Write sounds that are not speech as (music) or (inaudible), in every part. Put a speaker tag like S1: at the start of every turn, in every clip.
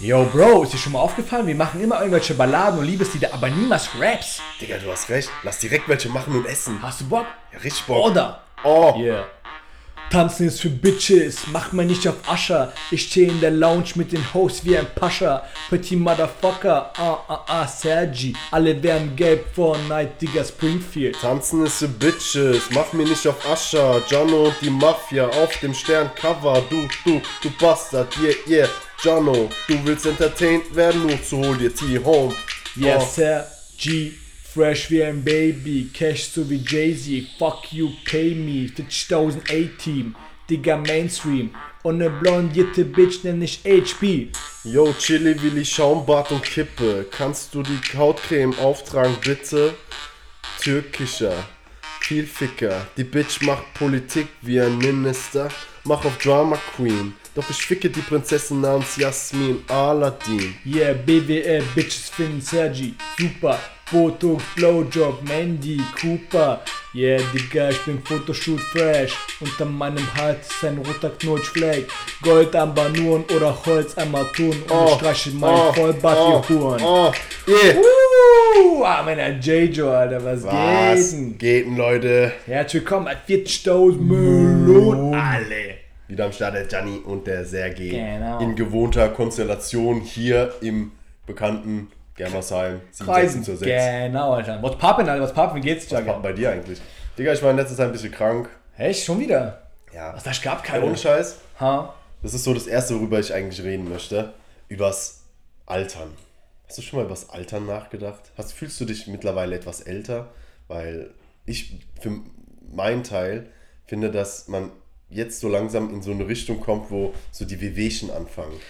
S1: Yo, Bro, ist dir schon mal aufgefallen? Wir machen immer irgendwelche Balladen und Liebeslieder, aber niemals Raps.
S2: Digga, du hast recht. Lass direkt welche machen und essen.
S1: Hast du Bock?
S2: Ja, richtig Bock.
S1: Oder?
S2: Oh.
S1: Yeah. Tanzen ist für Bitches, mach mal nicht auf Ascher. Ich stehe in der Lounge mit den Hosts wie ein Pascha. Petit Motherfucker, ah ah ah, Sergi. Alle werden gelb vor Night, Digga, Springfield.
S2: Tanzen ist für Bitches, mach mir nicht auf Ascher. Gianno und die Mafia auf dem Sterncover. Du, du, du Bastard, yeah, yeah. Gianno, du willst entertained werden, nur zu hol dir T-Home.
S1: Yes,
S2: Oh.
S1: Sir, G. Fresh wie ein Baby, Cash so wie Jay-Z, fuck you, pay me, 50.000 A-Team, Digga Mainstream, und ne blondierte Bitch nenn ich HP.
S2: Yo, Chili, Willi, Schaumbad und Kippe. Kannst du die Hautcreme auftragen, bitte? Türkischer, viel Ficker. Die Bitch macht Politik wie ein Minister. Mach auf Drama Queen. Doch ich ficke die Prinzessin namens Jasmin Aladdin.
S1: Yeah, BWL, Bitches finden Sergi, super. Botox, Blowjob, Mandy, Cooper. Yeah, Digga, ich bin Photoshoot fresh. Unter meinem Hals ist ein roter Knutschfleck. Gold am Banuren oder Holz am Tun. Und ich streiche mein Vollbart,
S2: oh,
S1: ihr Huren.
S2: oh, yeah.
S1: Uh, ah, meiner J-Jo, Alter, was,
S2: Was
S1: geht denn?
S2: geht denn, Leute?
S1: Herzlich willkommen bei 40.000 Millionen alle.
S2: Wieder am Start der Gianni und der Sergei.
S1: Genau.
S2: In gewohnter Konstellation hier im bekannten Germersheim. 7
S1: Kreisen.
S2: zur 6.
S1: Genau, Alter. Was pappen, Alter, was pappen, wie geht's,
S2: Was war
S1: Jagger?
S2: bei dir eigentlich? Digga, ich war in letzter Zeit ein bisschen krank.
S1: Echt, schon wieder?
S2: Ja.
S1: Was, das gab
S2: Ja,
S1: keine.
S2: ohne Scheiß.
S1: Ha?
S2: Das ist so das Erste, worüber ich eigentlich reden möchte. Übers Altern. Hast du schon mal übers Altern nachgedacht? Hast, fühlst du dich mittlerweile etwas älter? Weil ich für meinen Teil finde, dass man jetzt so langsam in so eine Richtung kommt, wo so die Wehwehchen anfangen.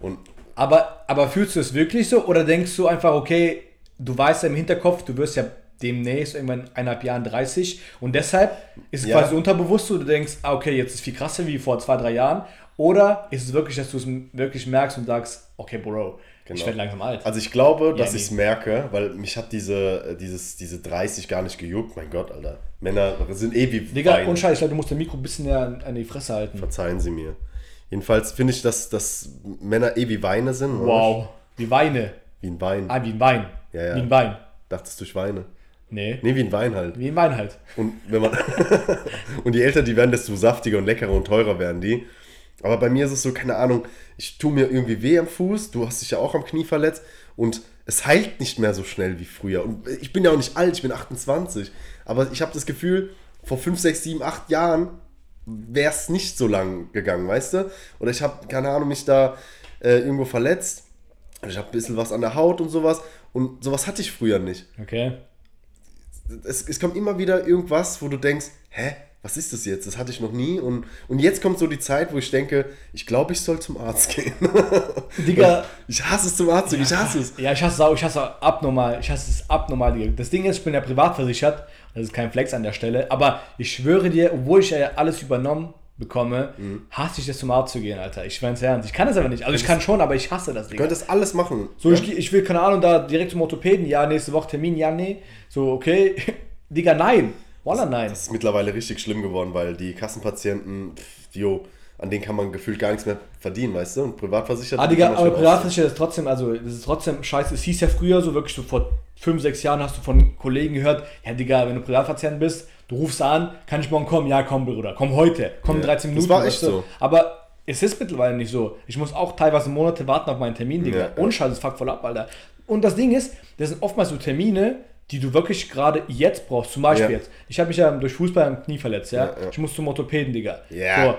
S2: Und
S1: Aber, aber fühlst du es wirklich so oder denkst du einfach, okay, du weißt ja im Hinterkopf, du wirst ja demnächst irgendwann in eineinhalb Jahren 30 und deshalb ist es
S2: Ja.
S1: quasi unterbewusst so, du denkst, ah, okay, jetzt ist es viel krasser wie vor zwei, drei Jahren oder ist es wirklich, dass du es wirklich merkst und sagst, okay, Bro, ich
S2: Genau.
S1: werde langsam alt.
S2: Also ich glaube, dass
S1: nee.
S2: ich es merke, weil mich hat diese, äh, dieses, diese 30 gar nicht gejuckt. Mein Gott, Alter. Männer sind eh wie
S1: Digga, ich glaube, du musst dein Mikro ein bisschen näher an die Fresse halten.
S2: Verzeihen Sie mir. Jedenfalls finde ich, dass, dass Männer eh wie Weine sind. oder?
S1: Wow, wie Weine.
S2: Wie ein Wein.
S1: Ah, wie ein Wein.
S2: Ja, ja.
S1: Wie ein Wein.
S2: Dachtest du, ich weine?
S1: Nee,
S2: Nee, wie ein Wein halt.
S1: wie ein Wein halt.
S2: Und wenn man (laughs) und je älter die werden, desto saftiger und leckerer und teurer werden die. Aber bei mir ist es so, keine Ahnung, ich tue mir irgendwie weh am Fuß, du hast dich ja auch am Knie verletzt und es heilt nicht mehr so schnell wie früher. Und ich bin ja auch nicht alt, ich bin 28. Aber ich habe das Gefühl, vor 5, 6, 7, 8 Jahren wäre es nicht so lang gegangen, weißt du? Oder ich habe, keine Ahnung, mich da äh, irgendwo verletzt. Ich habe ein bisschen was an der Haut und sowas. Und sowas hatte ich früher nicht
S1: Okay.
S2: es, es kommt immer wieder irgendwas, wo du denkst, hä, was ist das jetzt? Das hatte ich noch nie. Und, und jetzt kommt so die Zeit, wo ich denke, ich glaube, ich soll zum Arzt (laughs) gehen.
S1: Digga.
S2: Ich hasse es zum Arzt zu gehen, ich hasse es.
S1: Ja, ich hasse es auch, ich hasse es abnormal, ich hasse es abnormal. Digga. Das Ding ist, ich bin ja privat versichert, das ist kein Flex an der Stelle, aber ich schwöre dir, obwohl ich ja alles übernommen bekomme,
S2: Mhm.
S1: hasse ich es zum Arzt zu gehen, Alter. Ich schwör's ernst. Ich kann es aber nicht. Also ich kann schon, aber ich hasse das,
S2: Du könntest alles machen.
S1: So, ich, geh- ich will, keine Ahnung, da direkt zum Orthopäden, ja, nächste Woche Termin, ja, nee. So, okay. (laughs) Digga, nein. Walla, nein.
S2: Das ist mittlerweile richtig schlimm geworden, weil die Kassenpatienten, pff, jo, an denen kann man gefühlt gar nichts mehr verdienen, weißt du? Und privatversichert.
S1: Ah, Digga, aber Privatversicherer ist trotzdem, also, das ist trotzdem scheiße. Es hieß ja früher so, wirklich so vor fünf, sechs Jahren hast du von Kollegen gehört, ja, Digga, wenn du Privatpatient bist, du rufst an, kann ich morgen kommen? Ja, komm, Bruder, komm heute, komm in
S2: Ja,
S1: 13
S2: das
S1: Minuten.
S2: war
S1: weißt
S2: echt
S1: du?
S2: so.
S1: Aber es ist mittlerweile nicht so. Ich muss auch teilweise Monate warten auf meinen Termin, Digga.
S2: Ja, ja.
S1: Und Scheiß, das fuckt voll ab, Alter. Und das Ding ist, das sind oftmals so Termine, die du wirklich gerade jetzt brauchst. Zum Beispiel
S2: Ja.
S1: jetzt. Ich habe mich ja durch Fußball am Knie verletzt, ja.
S2: Ja, ja.
S1: Ich muss zum Orthopäden, Digga.
S2: Ja.
S1: So.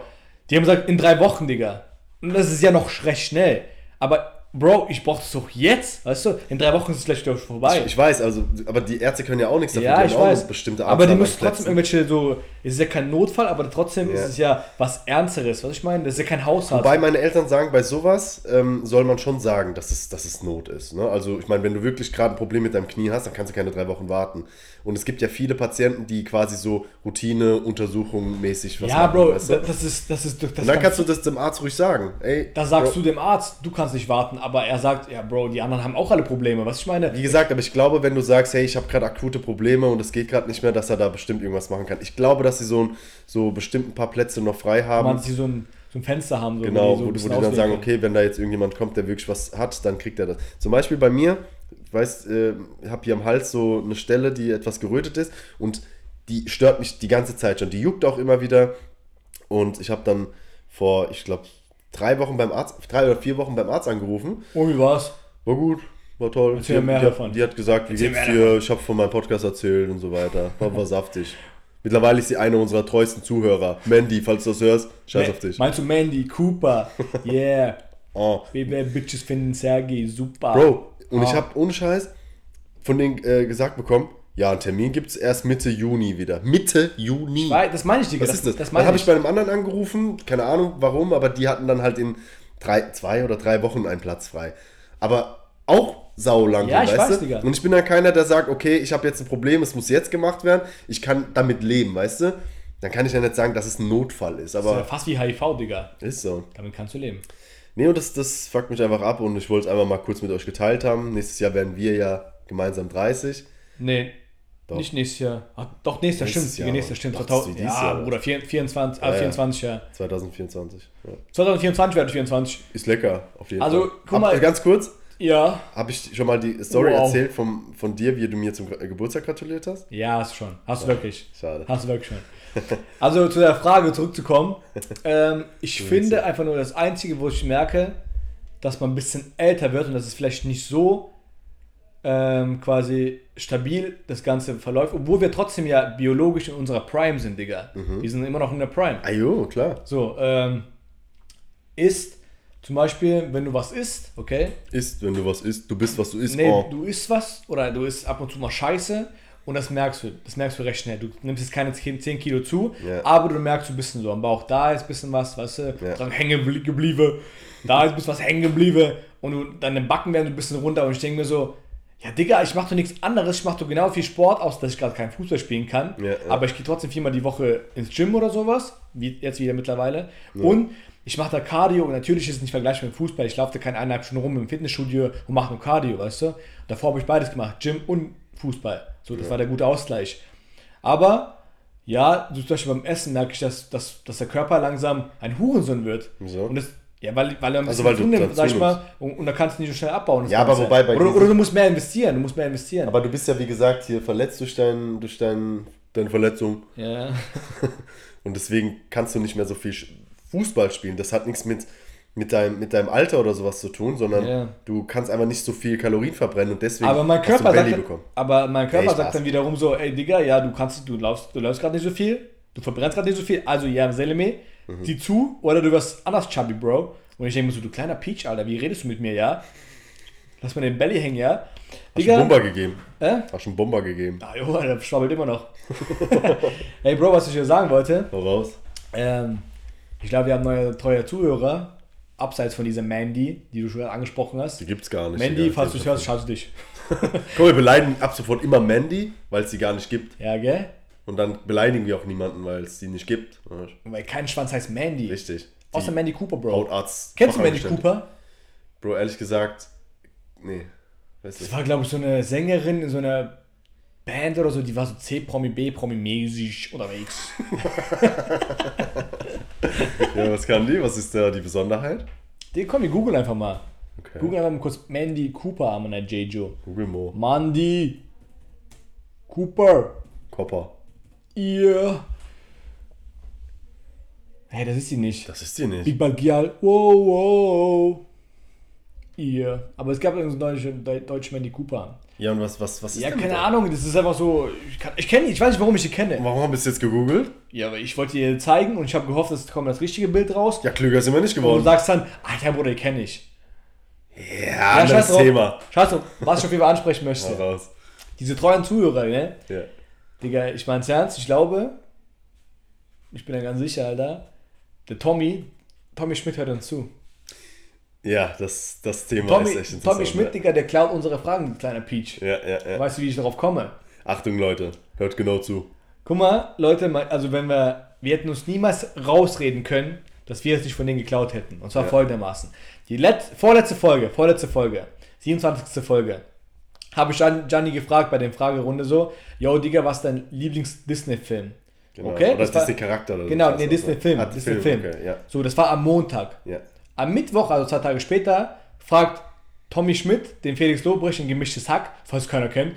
S1: Die haben gesagt, in drei Wochen, Digga. Und das ist ja noch recht schnell. Aber, Bro, ich brauch das doch jetzt, weißt du? In drei Wochen ist es gleich wieder vorbei.
S2: Ich weiß, also, aber die Ärzte können ja auch nichts dafür.
S1: ja, ich weiß.
S2: bestimmte
S1: aber die müssen trotzdem irgendwelche so. Es ist ja kein Notfall, aber trotzdem ist
S2: Ja.
S1: es ja was Ernsteres. Was ich meine? Das ist ja kein Hausarzt.
S2: Wobei meine Eltern sagen, bei sowas ähm, soll man schon sagen, dass es, dass es Not ist. Ne? Also ich meine, wenn du wirklich gerade ein Problem mit deinem Knie hast, dann kannst du keine drei Wochen warten. Und es gibt ja viele Patienten, die quasi so Routine-Untersuchungen mäßig was
S1: ja,
S2: machen.
S1: Bro,
S2: weißt du?
S1: das ist. Das ist, das
S2: Und dann kannst du das dem Arzt ruhig sagen. Ey,
S1: Da sagst
S2: Bro,
S1: du dem Arzt, du kannst nicht warten, aber er sagt, ja, Bro, die anderen haben auch alle Probleme. Was ich meine?
S2: Wie gesagt, aber ich glaube, wenn du sagst, hey, ich habe gerade akute Probleme und es geht gerade nicht mehr, dass er da bestimmt irgendwas machen kann. Ich glaube, dass sie so, ein, so bestimmt ein paar Plätze noch frei haben.
S1: man sie so ein, so ein Fenster haben. So,
S2: Genau,
S1: so
S2: wo, die- wo
S1: bisschen
S2: die dann sagen, okay, wenn da jetzt irgendjemand kommt, der wirklich was hat, dann kriegt er das. Zum Beispiel bei mir, ich weiß, äh, ich habe hier am Hals so eine Stelle, die etwas gerötet ist und die stört mich die ganze Zeit schon. Die juckt auch immer wieder und ich habe dann vor, ich glaube, drei Wochen beim Arzt, drei oder vier Wochen beim Arzt angerufen.
S1: Oh, wie war's?
S2: War gut, war toll.
S1: Erzähl
S2: die,
S1: mehr
S2: die,
S1: davon.
S2: Hat, die hat gesagt, wie
S1: Erzähl
S2: geht's dir? Ich habe von meinem Podcast erzählt und so weiter. War, war saftig. Mittlerweile ist sie eine unserer treuesten Zuhörer. Mandy, falls du das hörst, scheiß auf dich.
S1: Meinst du Mandy, Cooper? (laughs) Yeah.
S2: Oh.
S1: BB Bitches finden Sergei, super.
S2: Bro, und ich
S1: Ah.
S2: habe ohne Scheiß von denen äh, gesagt bekommen, ja, einen Termin gibt es erst Mitte Juni wieder. Mitte Juni.
S1: Weil- Das meine ich, Digga.
S2: Was ist das?
S1: das
S2: dann habe
S1: ich.
S2: bei einem anderen angerufen, keine Ahnung warum, aber die hatten dann halt in drei, zwei oder drei Wochen einen Platz frei. Aber auch saulang,
S1: Ja, ich
S2: weißt
S1: weiß,
S2: du?
S1: Digga.
S2: Und ich bin dann keiner, der sagt, okay, ich habe jetzt ein Problem, es muss jetzt gemacht werden, ich kann damit leben, weißt du? Dann kann ich ja nicht sagen, dass es ein Notfall ist,
S1: Das ist ja
S2: aber
S1: fast wie HIV, Digga.
S2: ist so.
S1: Damit kannst du leben.
S2: Nee, und das, das fuckt mich einfach ab und ich wollte es einfach mal kurz mit euch geteilt haben. Nächstes Jahr werden wir ja gemeinsam 30.
S1: Nee.
S2: Doch.
S1: Nicht nächstes Jahr. Ach, doch, nächstes Jahr
S2: Nächstes
S1: stimmt.
S2: Jahr,
S1: Digga, nächstes Jahr stimmt.
S2: Ach,
S1: 2000,
S2: dieses
S1: ja,
S2: Jahr.
S1: Bruder, 24, ah,
S2: Ja, ja.
S1: 24, ja.
S2: 2024. Ja.
S1: 2024 werde ich 24.
S2: Ist lecker, auf jeden
S1: Also,
S2: Fall.
S1: guck
S2: Hab-
S1: mal-
S2: äh, ganz kurz,
S1: Ja.
S2: habe ich schon mal die Story
S1: Wow.
S2: erzählt vom, von dir, wie du mir zum Gra- Geburtstag gratuliert hast?
S1: Ja, hast du schon. Hast du wirklich.
S2: Schade.
S1: Hast du wirklich schon. (laughs) Also zu der Frage zurückzukommen. Ähm, ich finde einfach nur das Einzige, wo ich merke, dass man ein bisschen älter wird und dass es vielleicht nicht so ähm, quasi stabil das Ganze verläuft, obwohl wir trotzdem ja biologisch in unserer Prime sind, Digga.
S2: Mhm.
S1: Wir sind immer noch in der Prime.
S2: Ah jo, klar.
S1: So, ähm, ist zum Beispiel, wenn du was isst, okay?
S2: Isst, wenn du was isst, du bist, was du isst.
S1: Nee,
S2: oh.
S1: du isst was oder du isst ab und zu mal Scheiße und das merkst du. Das merkst du recht schnell. Du nimmst jetzt keine 10 10 Kilo zu,
S2: Ja.
S1: aber du merkst, du bist so am Bauch. Da ist ein bisschen was, weißt du,
S2: Ja.
S1: dran hängen geblie- geblieben. Da ist ein bisschen was hängen geblieben und du, deine Backen werden so ein bisschen runter und ich denke mir so, ja Digga, ich mache doch nichts anderes. Ich mache doch genau viel Sport, außer dass ich gerade keinen Fußball spielen kann.
S2: Ja, ja.
S1: Aber ich gehe trotzdem viermal die Woche ins Gym oder sowas, wie jetzt wieder mittlerweile. Und ich mache da Cardio und natürlich ist es nicht vergleichbar mit Fußball. Ich laufe da keine eineinhalb Stunden rum im Fitnessstudio und mache nur Cardio, weißt du? Davor habe ich beides gemacht, Gym und Fußball. So, das war der gute Ausgleich. Aber ja, so zum Beispiel beim Essen merke ich, dass, dass, dass der Körper langsam ein Hurensohn wird.
S2: Wieso?
S1: Und das, ja, weil, weil er ein
S2: Also weil du dazu
S1: sag ich mal, und, und da kannst du nicht so schnell abbauen.
S2: Ja, aber wobei bei
S1: oder, oder du musst mehr investieren, du musst mehr investieren.
S2: Aber du bist ja, wie gesagt, hier verletzt durch, dein, durch dein, deine Verletzung.
S1: ja. (laughs)
S2: Und deswegen kannst du nicht mehr so viel Fußball spielen. Das hat nichts mit, mit, deinem, mit deinem Alter oder sowas zu tun, sondern
S1: Ja.
S2: du kannst einfach nicht so viel Kalorien verbrennen und deswegen
S1: Aber mein
S2: hast du
S1: Körper,
S2: Belly
S1: sagt,
S2: bekommen.
S1: aber mein Körper
S2: Ey,
S1: sagt dann wiederum so, ey Digga, ja, du kannst, du läufst, du läufst gerade nicht so viel, du verbrennst gerade nicht so viel, also ja, Seleme,
S2: Mhm.
S1: zieh zu oder du wirst anders chubby, Bro. Und ich denke mir so, du kleiner Peach, Alter, wie redest du mit mir, ja? Lass mal den Belly hängen, ja?
S2: Hast du einen Bomber gegeben?
S1: Äh?
S2: Hast du einen Bomber gegeben?
S1: Ah, jo, der schwabbelt immer noch. (laughs) Ey, Bro, was ich dir sagen wollte,
S2: Hau raus.
S1: ähm, ich glaube, wir haben neue treue Zuhörer, abseits von dieser Mandy, die du schon angesprochen hast.
S2: Die gibt's gar nicht.
S1: Mandy, falls du es hörst, schau dich. (laughs)
S2: Komm, wir beleidigen ab sofort immer Mandy, weil es sie gar nicht gibt.
S1: Ja, gell?
S2: Und dann beleidigen wir auch niemanden, weil es die nicht gibt.
S1: Weil kein Schwanz heißt Mandy.
S2: Richtig.
S1: Außer Mandy Cooper, Bro.
S2: Hautarzt.
S1: Kennst du Mandy. Cooper?
S2: Bro, ehrlich gesagt, nee. Weißt
S1: Das war, glaube ich, so eine Sängerin in so einer Band oder so, die war so C-Promi, B-Promi mäßig unterwegs. (laughs)
S2: Ja, was kann die? Was ist da die Besonderheit?
S1: Die, komm, wir googeln einfach mal.
S2: Okay.
S1: Google einfach mal kurz Mandy Cooper an meiner J-Jo.
S2: Google Mo.
S1: Mandy Cooper.
S2: Copper.
S1: Ihr. Hey, das ist sie nicht.
S2: Das ist die nicht.
S1: Big Bad Gyal. Wow, wow. Ihr. Aber es gab irgendeinen deutschen, Deu- deutschen Mandy Cooper.
S2: Ja, und was, was, was ist
S1: Ja,
S2: denn
S1: keine
S2: da?
S1: Ahnung, das ist einfach so. Ich, kann- ich kenne die, ich weiß nicht, warum ich die kenne.
S2: Warum bist du jetzt gegoogelt?
S1: Ja, aber ich wollte dir zeigen und ich habe gehofft, es kommt das richtige Bild raus.
S2: Ja, klüger sind wir nicht
S1: Und du
S2: geworden.
S1: sagst dann, Alter Bruder, die kenne ich.
S2: Ja, anderes
S1: scheiß drauf.
S2: Thema.
S1: Scheiß drauf, was ich auf jeden Fall ansprechen möchte.
S2: raus.
S1: Diese treuen Zuhörer, ne?
S2: Ja.
S1: Digga, ich mein's ernst, ich glaube, ich bin ja ganz sicher, Alter, der Tommy, Tommy Schmidt hört uns zu.
S2: Ja, das, das Thema
S1: Tommy,
S2: ist echt interessant.
S1: Tommy Schmidt, Digga, der klaut unsere Fragen, kleiner Peach.
S2: Ja, ja, ja.
S1: Weißt du, wie ich darauf komme?
S2: Achtung, Leute. Hört genau zu.
S1: Guck mal, Leute, also wenn wir, wir hätten uns niemals rausreden können, dass wir es nicht von denen geklaut hätten. Und zwar
S2: Ja.
S1: folgendermaßen. Die Let vorletzte Folge, vorletzte Folge, 27. Folge, habe ich Gian- Gianni gefragt bei der Fragerunde so, yo Digga, was ist dein Lieblings-Disney-Film?
S2: Genau.
S1: Okay?
S2: Oder
S1: Das
S2: Disney-Charakter oder so.
S1: Genau,
S2: Das
S1: nee, Disney-Film.
S2: ne? Ah,
S1: Disney-Film.
S2: Okay, ja.
S1: So, das war am Montag.
S2: ja.
S1: Am Mittwoch, also zwei Tage später, fragt Tommy Schmidt den Felix Lobrecht in Gemischtes Hack, falls keiner kennt.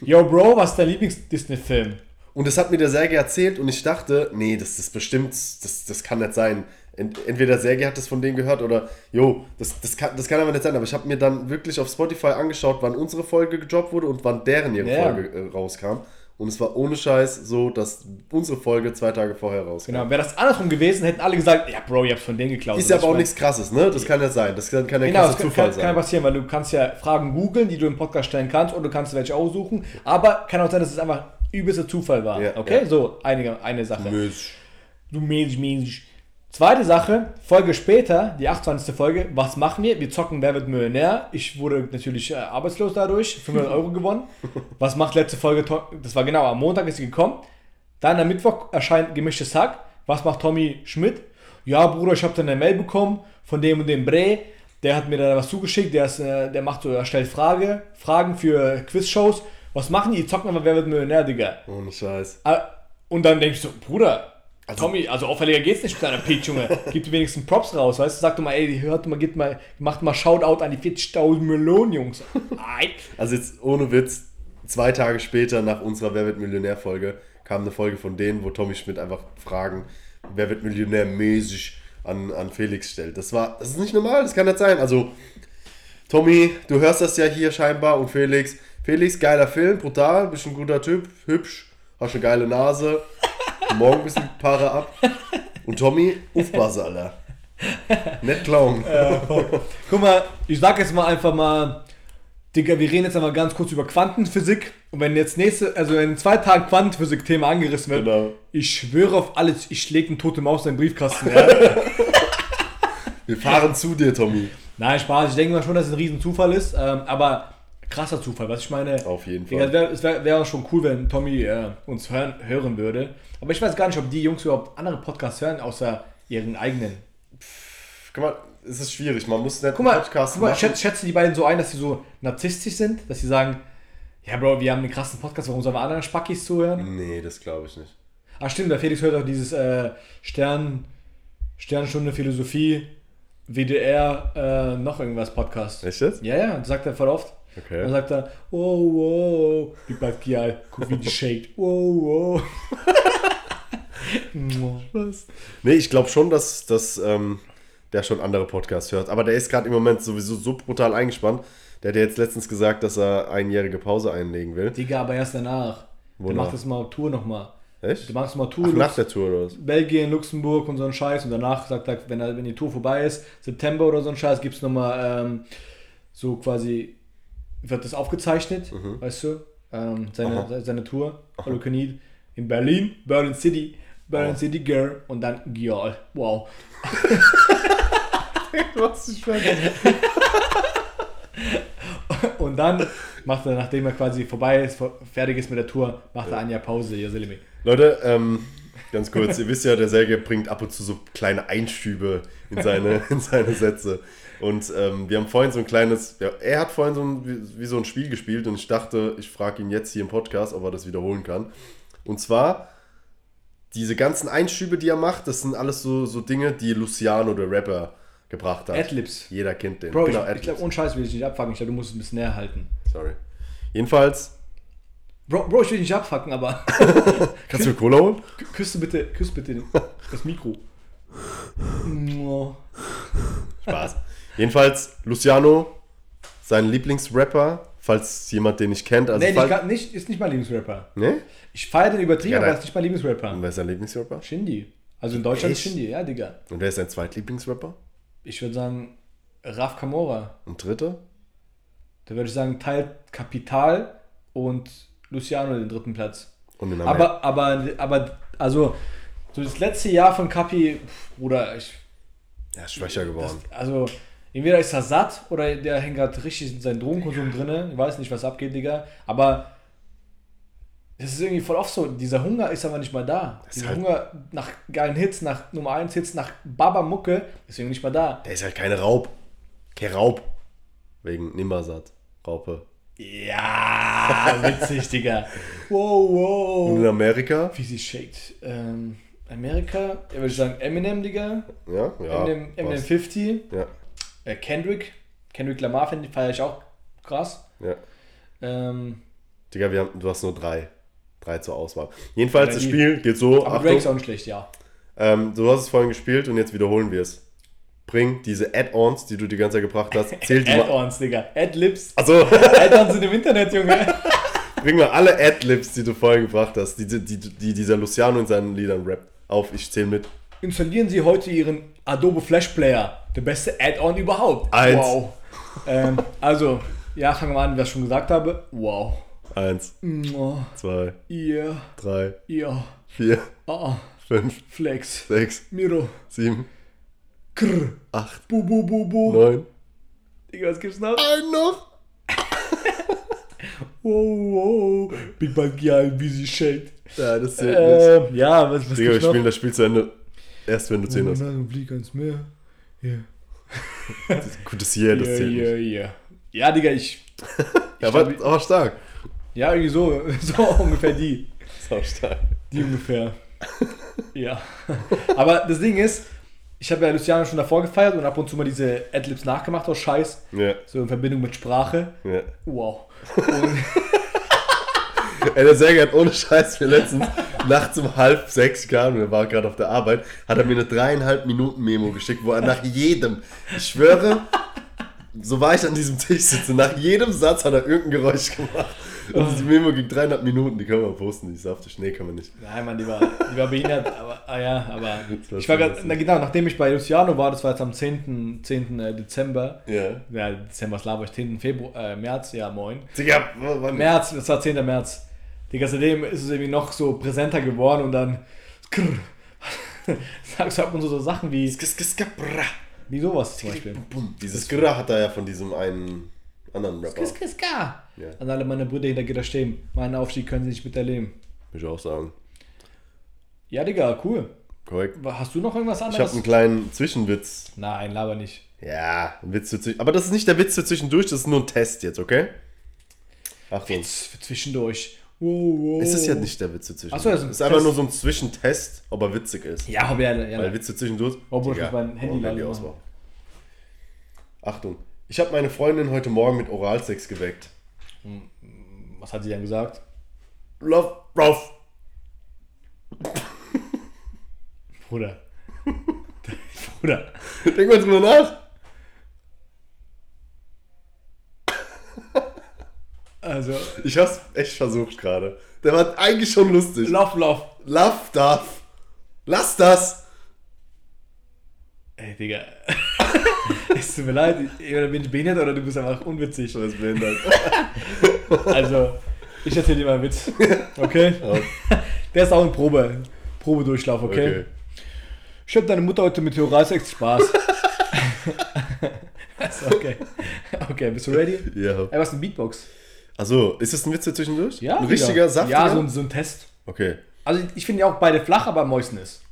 S1: Yo, Bro, was ist dein Lieblings-Disney-Film?
S2: Und das hat mir der Sergei erzählt und ich dachte, nee, das ist bestimmt, das, das kann nicht sein. Ent- Entweder Sergei hat das von denen gehört oder, jo, das, das, kann, das kann aber nicht sein. Aber ich habe mir dann wirklich auf Spotify angeschaut, wann unsere Folge gedroppt wurde und wann deren ihre
S1: Ja.
S2: Folge äh, rauskam. Und es war ohne Scheiß so, dass unsere Folge zwei Tage vorher rauskam.
S1: Genau, wäre das andersrum gewesen, hätten alle gesagt, ja, Bro, ihr habt von denen geklaut.
S2: Ist ja aber auch nichts krasses, ne? Das kann ja sein. Das kann, kann ja
S1: Genau,
S2: krasser
S1: kann,
S2: Zufall
S1: kann, kann ja
S2: sein.
S1: passieren, weil du kannst ja Fragen googeln, die du im Podcast stellen kannst, oder du kannst welche aussuchen. Aber kann auch sein, dass es einfach übelster Zufall war.
S2: Ja,
S1: okay,
S2: ja.
S1: so einige, eine Sache.
S2: Mensch.
S1: Du Mensch, Mensch. Zweite Sache, Folge später, die 28. Folge, was machen wir? Wir zocken Wer wird Millionär. Ich wurde natürlich äh, arbeitslos dadurch, 500 Euro gewonnen. (laughs) Was macht letzte Folge? Das war genau, am Montag ist sie gekommen. Dann am Mittwoch erscheint gemischtes Hack. Was macht Tommy Schmidt? Ja, Bruder, ich habe dann eine Mail bekommen von dem und dem Bre. Der hat mir da was zugeschickt. Der, ist, äh, der macht so, er stellt Frage, Fragen für Quizshows. Was machen die? Die zocken aber Wer wird Millionär, Digga.
S2: Ohne Scheiß.
S1: Ah, Und dann denkst du, Bruder, Tommy, also auffälliger geht's nicht mit deiner Peach, Junge. Gib wenigstens Props raus, weißt du? Sag doch mal, ey, hört mal, geht mal, macht mal Shoutout an die 40.000 Millionen, Jungs.
S2: Also jetzt ohne Witz, zwei Tage später nach unserer Wer wird Millionär-Folge kam eine Folge von denen, wo Tommy Schmidt einfach Fragen, wer wird Millionär mäßig an, an Felix stellt. Das war, das ist nicht normal, das kann nicht sein. Also, Tommy, du hörst das ja hier scheinbar und Felix, Felix, geiler Film, brutal, bist ein guter Typ, hübsch, hast eine geile Nase, morgen ein bisschen Paare ab. Und Tommy, aufpassen, Alter. Nicht klauen.
S1: Guck mal, ich sag jetzt mal einfach mal, Digga, wir reden jetzt einmal ganz kurz über Quantenphysik. Und wenn jetzt nächste, also in zwei Tagen Quantenphysik-Thema angerissen wird,
S2: Genau.
S1: ich schwöre auf alles, ich schläge einen tote Maus in den Briefkasten. Ja?
S2: Wir fahren zu dir, Tommy.
S1: Nein, Spaß, ich denke mal schon, dass es ein riesen Zufall ist, ähm, aber krasser Zufall, was ich meine.
S2: Auf jeden Fall.
S1: es wäre wär, schon cool, wenn Tommy äh, uns hören, hören würde. Aber ich weiß gar nicht, ob die Jungs überhaupt andere Podcasts hören, außer ihren eigenen.
S2: Guck mal, es ist schwierig. Man muss nicht
S1: Guck mal,
S2: Podcast
S1: guck mal
S2: machen.
S1: schätze, schätze die beiden so ein, dass sie so narzisstisch sind, dass sie sagen, ja Bro, wir haben einen krassen Podcast, warum sollen wir anderen Spackis zuhören?
S2: Nee, das glaube ich nicht.
S1: Ach stimmt, der Felix hört auch dieses äh, Stern, Sternstunde Philosophie, WDR, äh, noch irgendwas Podcast.
S2: Echt jetzt?
S1: Ja, ja, das sagt er voll oft.
S2: Okay.
S1: Dann sagt er, wow, wow, wie bleibt Gial, guck wie die shake, wow, (laughs) wow. Was?
S2: Nee, ich glaube schon, dass, dass ähm, der schon andere Podcasts hört. Aber der ist gerade im Moment sowieso so brutal eingespannt. Der hat ja jetzt letztens gesagt, dass er einjährige Pause einlegen will.
S1: Digga, aber erst danach. Der
S2: Wonach?
S1: macht das mal Tour nochmal.
S2: Echt?
S1: Du machst mal Tour,
S2: Ach, nach der Tour oder was?
S1: Belgien, Luxemburg und so ein Scheiß. Und danach sagt er, wenn, er, wenn die Tour vorbei ist, September oder so ein Scheiß, gibt es nochmal ähm, so quasi, wird das aufgezeichnet, weißt du? Ähm, seine,
S2: Aha.
S1: seine Tour, All You Can Eat, in Berlin, Berlin City, Berlin
S2: Oh.
S1: City Girl und dann Gial. Wow. (laughs)
S2: Was ich (laughs)
S1: Und dann macht er, nachdem er quasi vorbei ist, fertig ist mit der Tour, macht er ein Jahr Pause, Yoselimi.
S2: Leute, ähm, ganz kurz, ihr wisst ja, der Sergej bringt ab und zu so kleine Einstübe in seine, (laughs) in seine Sätze. Und ähm, wir haben vorhin so ein kleines, ja, er hat vorhin so ein, wie, wie so ein Spiel gespielt und ich dachte, ich frage ihn jetzt hier im Podcast, ob er das wiederholen kann. Und zwar, diese ganzen Einstübe, die er macht, das sind alles so, so Dinge, die Luciano, der Rapper, gebracht hat.
S1: Adlibs.
S2: Jeder kennt den.
S1: Bro,
S2: genau,
S1: ich, ich glaube, ohne Scheiß will ich nicht abfangen. Ich glaube, du musst es ein bisschen näher halten.
S2: Sorry. Jedenfalls,
S1: Bro, Bro ich will dich nicht abfacken, aber (laughs) (laughs)
S2: kannst du mir Cola holen?
S1: küsse bitte, küsse bitte das Mikro. (laughs)
S2: Spaß. Jedenfalls, Luciano, sein Lieblingsrapper, falls jemand den nicht kennt. Also
S1: nee, nicht, nicht, ist nicht mein Lieblingsrapper.
S2: Nee?
S1: Ich feiere den übertrieben,
S2: Ja,
S1: aber er ist nicht mein Lieblingsrapper.
S2: Und wer ist sein Lieblingsrapper?
S1: Shindy. Also in Deutschland ist
S2: Echt?
S1: Shindy, ja, Digga.
S2: Und wer ist sein zweitlieblingsrapper?
S1: Ich würde sagen, Raf Kamora.
S2: Und dritter?
S1: Da würde ich sagen, teilt Kapital und Luciano den dritten Platz.
S2: Und in
S1: Aber, aber, aber, also, so das letzte Jahr von Kapi, Bruder, ich,
S2: Ja, ist schwächer geworden.
S1: also, entweder ist er satt oder der hängt gerade richtig in seinem Drogenkonsum drin. Ich weiß nicht, was abgeht, Digga. Aber das ist irgendwie voll oft so. Dieser Hunger ist aber nicht mal da.
S2: ist
S1: Dieser
S2: halt-
S1: Hunger nach geilen Hits, nach Nummer 1 Hits, nach Baba-Mucke ist irgendwie nicht mal da.
S2: Der ist halt keine Raub. Kein Raub. Wegen Nimmersatt. Raupe.
S1: Ja, witzig, (laughs) Digga. Wow,
S2: Und
S1: wow.
S2: in Amerika?
S1: Wie sie shaked. Ähm, Amerika, ja, würde ich sagen Eminem, Digga.
S2: Ja, ja.
S1: Eminem, Eminem
S2: passt.
S1: 50.
S2: Ja,
S1: Äh, Kendrick. Kendrick Lamar finde ich, feiere ich auch krass.
S2: ja.
S1: Ähm,
S2: Digga, wir haben, du hast nur drei. Drei zur Auswahl. Jedenfalls, das Spiel geht so.
S1: aber
S2: Achtung,
S1: Drake ist auch nicht schlecht, ja.
S2: ähm, du hast es vorhin gespielt und jetzt wiederholen wir es. Bring diese Add-ons, die du die ganze Zeit gebracht hast, (laughs) zähl die.
S1: Add-ons, Digga. Ad-Libs.
S2: Also,
S1: Add-ons sind im Internet, Junge. (laughs)
S2: bring mal alle Ad-Libs, die du vorhin gebracht hast, die, die, die, die dieser Luciano in seinen Liedern rappt, auf. Ich zähl mit.
S1: Installieren Sie heute Ihren Adobe Flash Player. Der beste Add-on überhaupt.
S2: Eins.
S1: Wow. ähm, also, ja, fangen wir an, wie ich schon gesagt habe. Wow.
S2: Eins,
S1: Mua.
S2: zwei,
S1: Ihr,
S2: drei,
S1: ihr,
S2: vier,
S1: ah,
S2: fünf,
S1: Flex,
S2: sechs,
S1: Miro,
S2: sieben,
S1: Krr,
S2: acht,
S1: Bu, Bu, Bu, Bu.
S2: neun.
S1: Digga, was gibt's noch?
S2: Ein noch. (laughs)
S1: Wow, wow. Big Bad Girl, wie sie shaked.
S2: Ja, das zählt nicht.
S1: Ähm, ja, was, was
S2: Digga, wir spielen das Spiel zu Ende. Erst wenn du 10 hast.
S1: Oh, flieg ans Meer. Yeah.
S2: Gutes Yeah, das
S1: Yeah,
S2: zählt
S1: yeah,
S2: nicht.
S1: yeah. Ja, Digga, ich. (laughs)
S2: Ja, aber,
S1: glaub,
S2: aber stark.
S1: ja, irgendwie so, (laughs) so ungefähr die.
S2: Sau stark.
S1: Die ungefähr. (laughs) ja. Aber das Ding ist, ich habe ja Luciano schon davor gefeiert und ab und zu mal diese Adlibs nachgemacht aus Scheiß.
S2: Ja,
S1: So in Verbindung mit Sprache.
S2: ja.
S1: Wow. Und
S2: Ey, der Säger hat ohne Scheiß mir letztens nachts um halb sechs kam, und er war gerade auf der Arbeit, hat er mir eine dreieinhalb Minuten Memo geschickt, wo er nach jedem, ich schwöre, so war ich an diesem Tisch sitze, nach jedem Satz hat er irgendein Geräusch gemacht. Und diese Memo ging dreieinhalb Minuten, die können wir posten, die ist auf Nee, können wir nicht.
S1: Nein, Mann, die war, die war behindert, aber, ah ja, aber
S2: war
S1: ich war grad, na genau, nachdem ich bei Luciano war, das war jetzt am 10. 10. äh, Dezember,
S2: Ja.
S1: ja, Dezember, was laber ich, 10. Februar, äh, März, ja, moin.
S2: Digga?
S1: März, das war 10. März. Digga, seitdem ist es irgendwie noch so präsenter geworden und dann skrr, (laughs) sagst du ab und zu so Sachen wie, wie sowas zum Beispiel.
S2: Dieses Grrr hat er ja von diesem einen anderen Rapper.
S1: Skis, skis, ska.
S2: Ja.
S1: An alle meine Brüder hinter Gitter stehen. Meinen Aufstieg können sie nicht miterleben.
S2: Würde ich auch sagen.
S1: Ja, Digga, cool.
S2: Korrekt.
S1: Hast du noch irgendwas
S2: Ich habe
S1: anderes?
S2: einen kleinen Zwischenwitz.
S1: Nein, laber nicht.
S2: Ja, ein Witz für zwischendurch. Aber das ist nicht der Witz für zwischendurch, das ist nur ein Test jetzt, okay? Achtung.
S1: Witz für zwischendurch. Wow, wow.
S2: Ist es ja nicht der Witz für zwischendurch.
S1: Ach so, das ist ein
S2: ist einfach nur so ein Zwischentest, ob er witzig ist.
S1: Ja, hab ja, ja.
S2: Weil Witz für zwischendurch.
S1: Obwohl, ich mein Handy
S2: ausmachen. Achtung. Ich habe meine Freundin heute Morgen mit Oralsex geweckt.
S1: Was hat sie denn gesagt?
S2: Love, rough.
S1: Bruder. (laughs) Bruder.
S2: Denk mal drüber nach.
S1: Also,
S2: Ich hab's echt versucht gerade. Der war eigentlich schon lustig.
S1: Love, Love.
S2: Love darf. Lass das.
S1: Ey, Digga. (laughs) es tut mir leid, entweder bin ich behindert oder du bist einfach unwitzig.
S2: Du bist behindert. (laughs)
S1: Also, ich erzähl dir mal einen Witz. Okay? (laughs) Der ist auch ein Probe. Probedurchlauf, okay?
S2: Okay.
S1: Ich hab deine Mutter heute mit Oralsex Spaß. also, okay. Okay, bist du ready?
S2: Ja.
S1: Ey, was ist eine Beatbox?
S2: Also, ist das ein Witz zwischendurch?
S1: Ja.
S2: Ein richtiger, saftiger?
S1: Ja, so ein, so ein Test.
S2: Okay.
S1: Also, ich finde ja auch beide flach, aber am neuesten ist.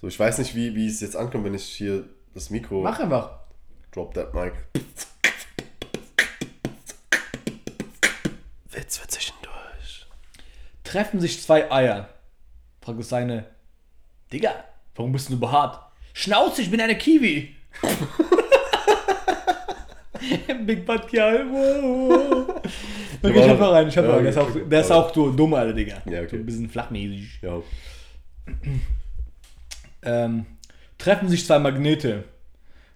S2: So, ich weiß nicht, wie, wie es jetzt ankommt, wenn ich hier das Mikro
S1: Mach einfach.
S2: drop that mic. Witz für zwischendurch.
S1: Treffen sich zwei Eier. Fragt es seine. Digga, warum bist du so behaart? Schnauze, ich bin eine Kiwi. (laughs) (laughs) Big Bad Girl. Wow. Okay, ich hab noch einen, ich hab noch einen. Der ist auch, der ist auch so dumm, Alter, Digga.
S2: Ja, okay.
S1: Ein bisschen flachmäßig.
S2: Ja.
S1: Ähm, treffen sich zwei Magnete.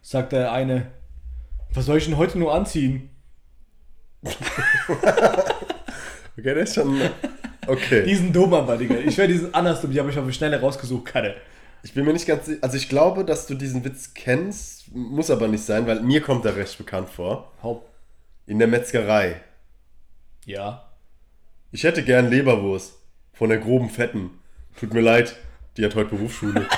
S1: Sagt der eine. Was soll ich denn heute nur anziehen? (laughs)
S2: Okay, der ist schon. Okay.
S1: Die sind dumm, aber, Digga. Ich werde diesen anders dumm, die habe ich auf die Schnelle rausgesucht, Kadde.
S2: Ich bin mir nicht ganz sicher. Also, ich glaube, dass du diesen Witz kennst. Muss aber nicht sein, weil mir kommt er recht bekannt vor.
S1: Haupt.
S2: In der Metzgerei.
S1: Ja.
S2: Ich hätte gern Leberwurst. Von der groben Fetten. Tut mir leid, die hat heute Berufsschule. (laughs)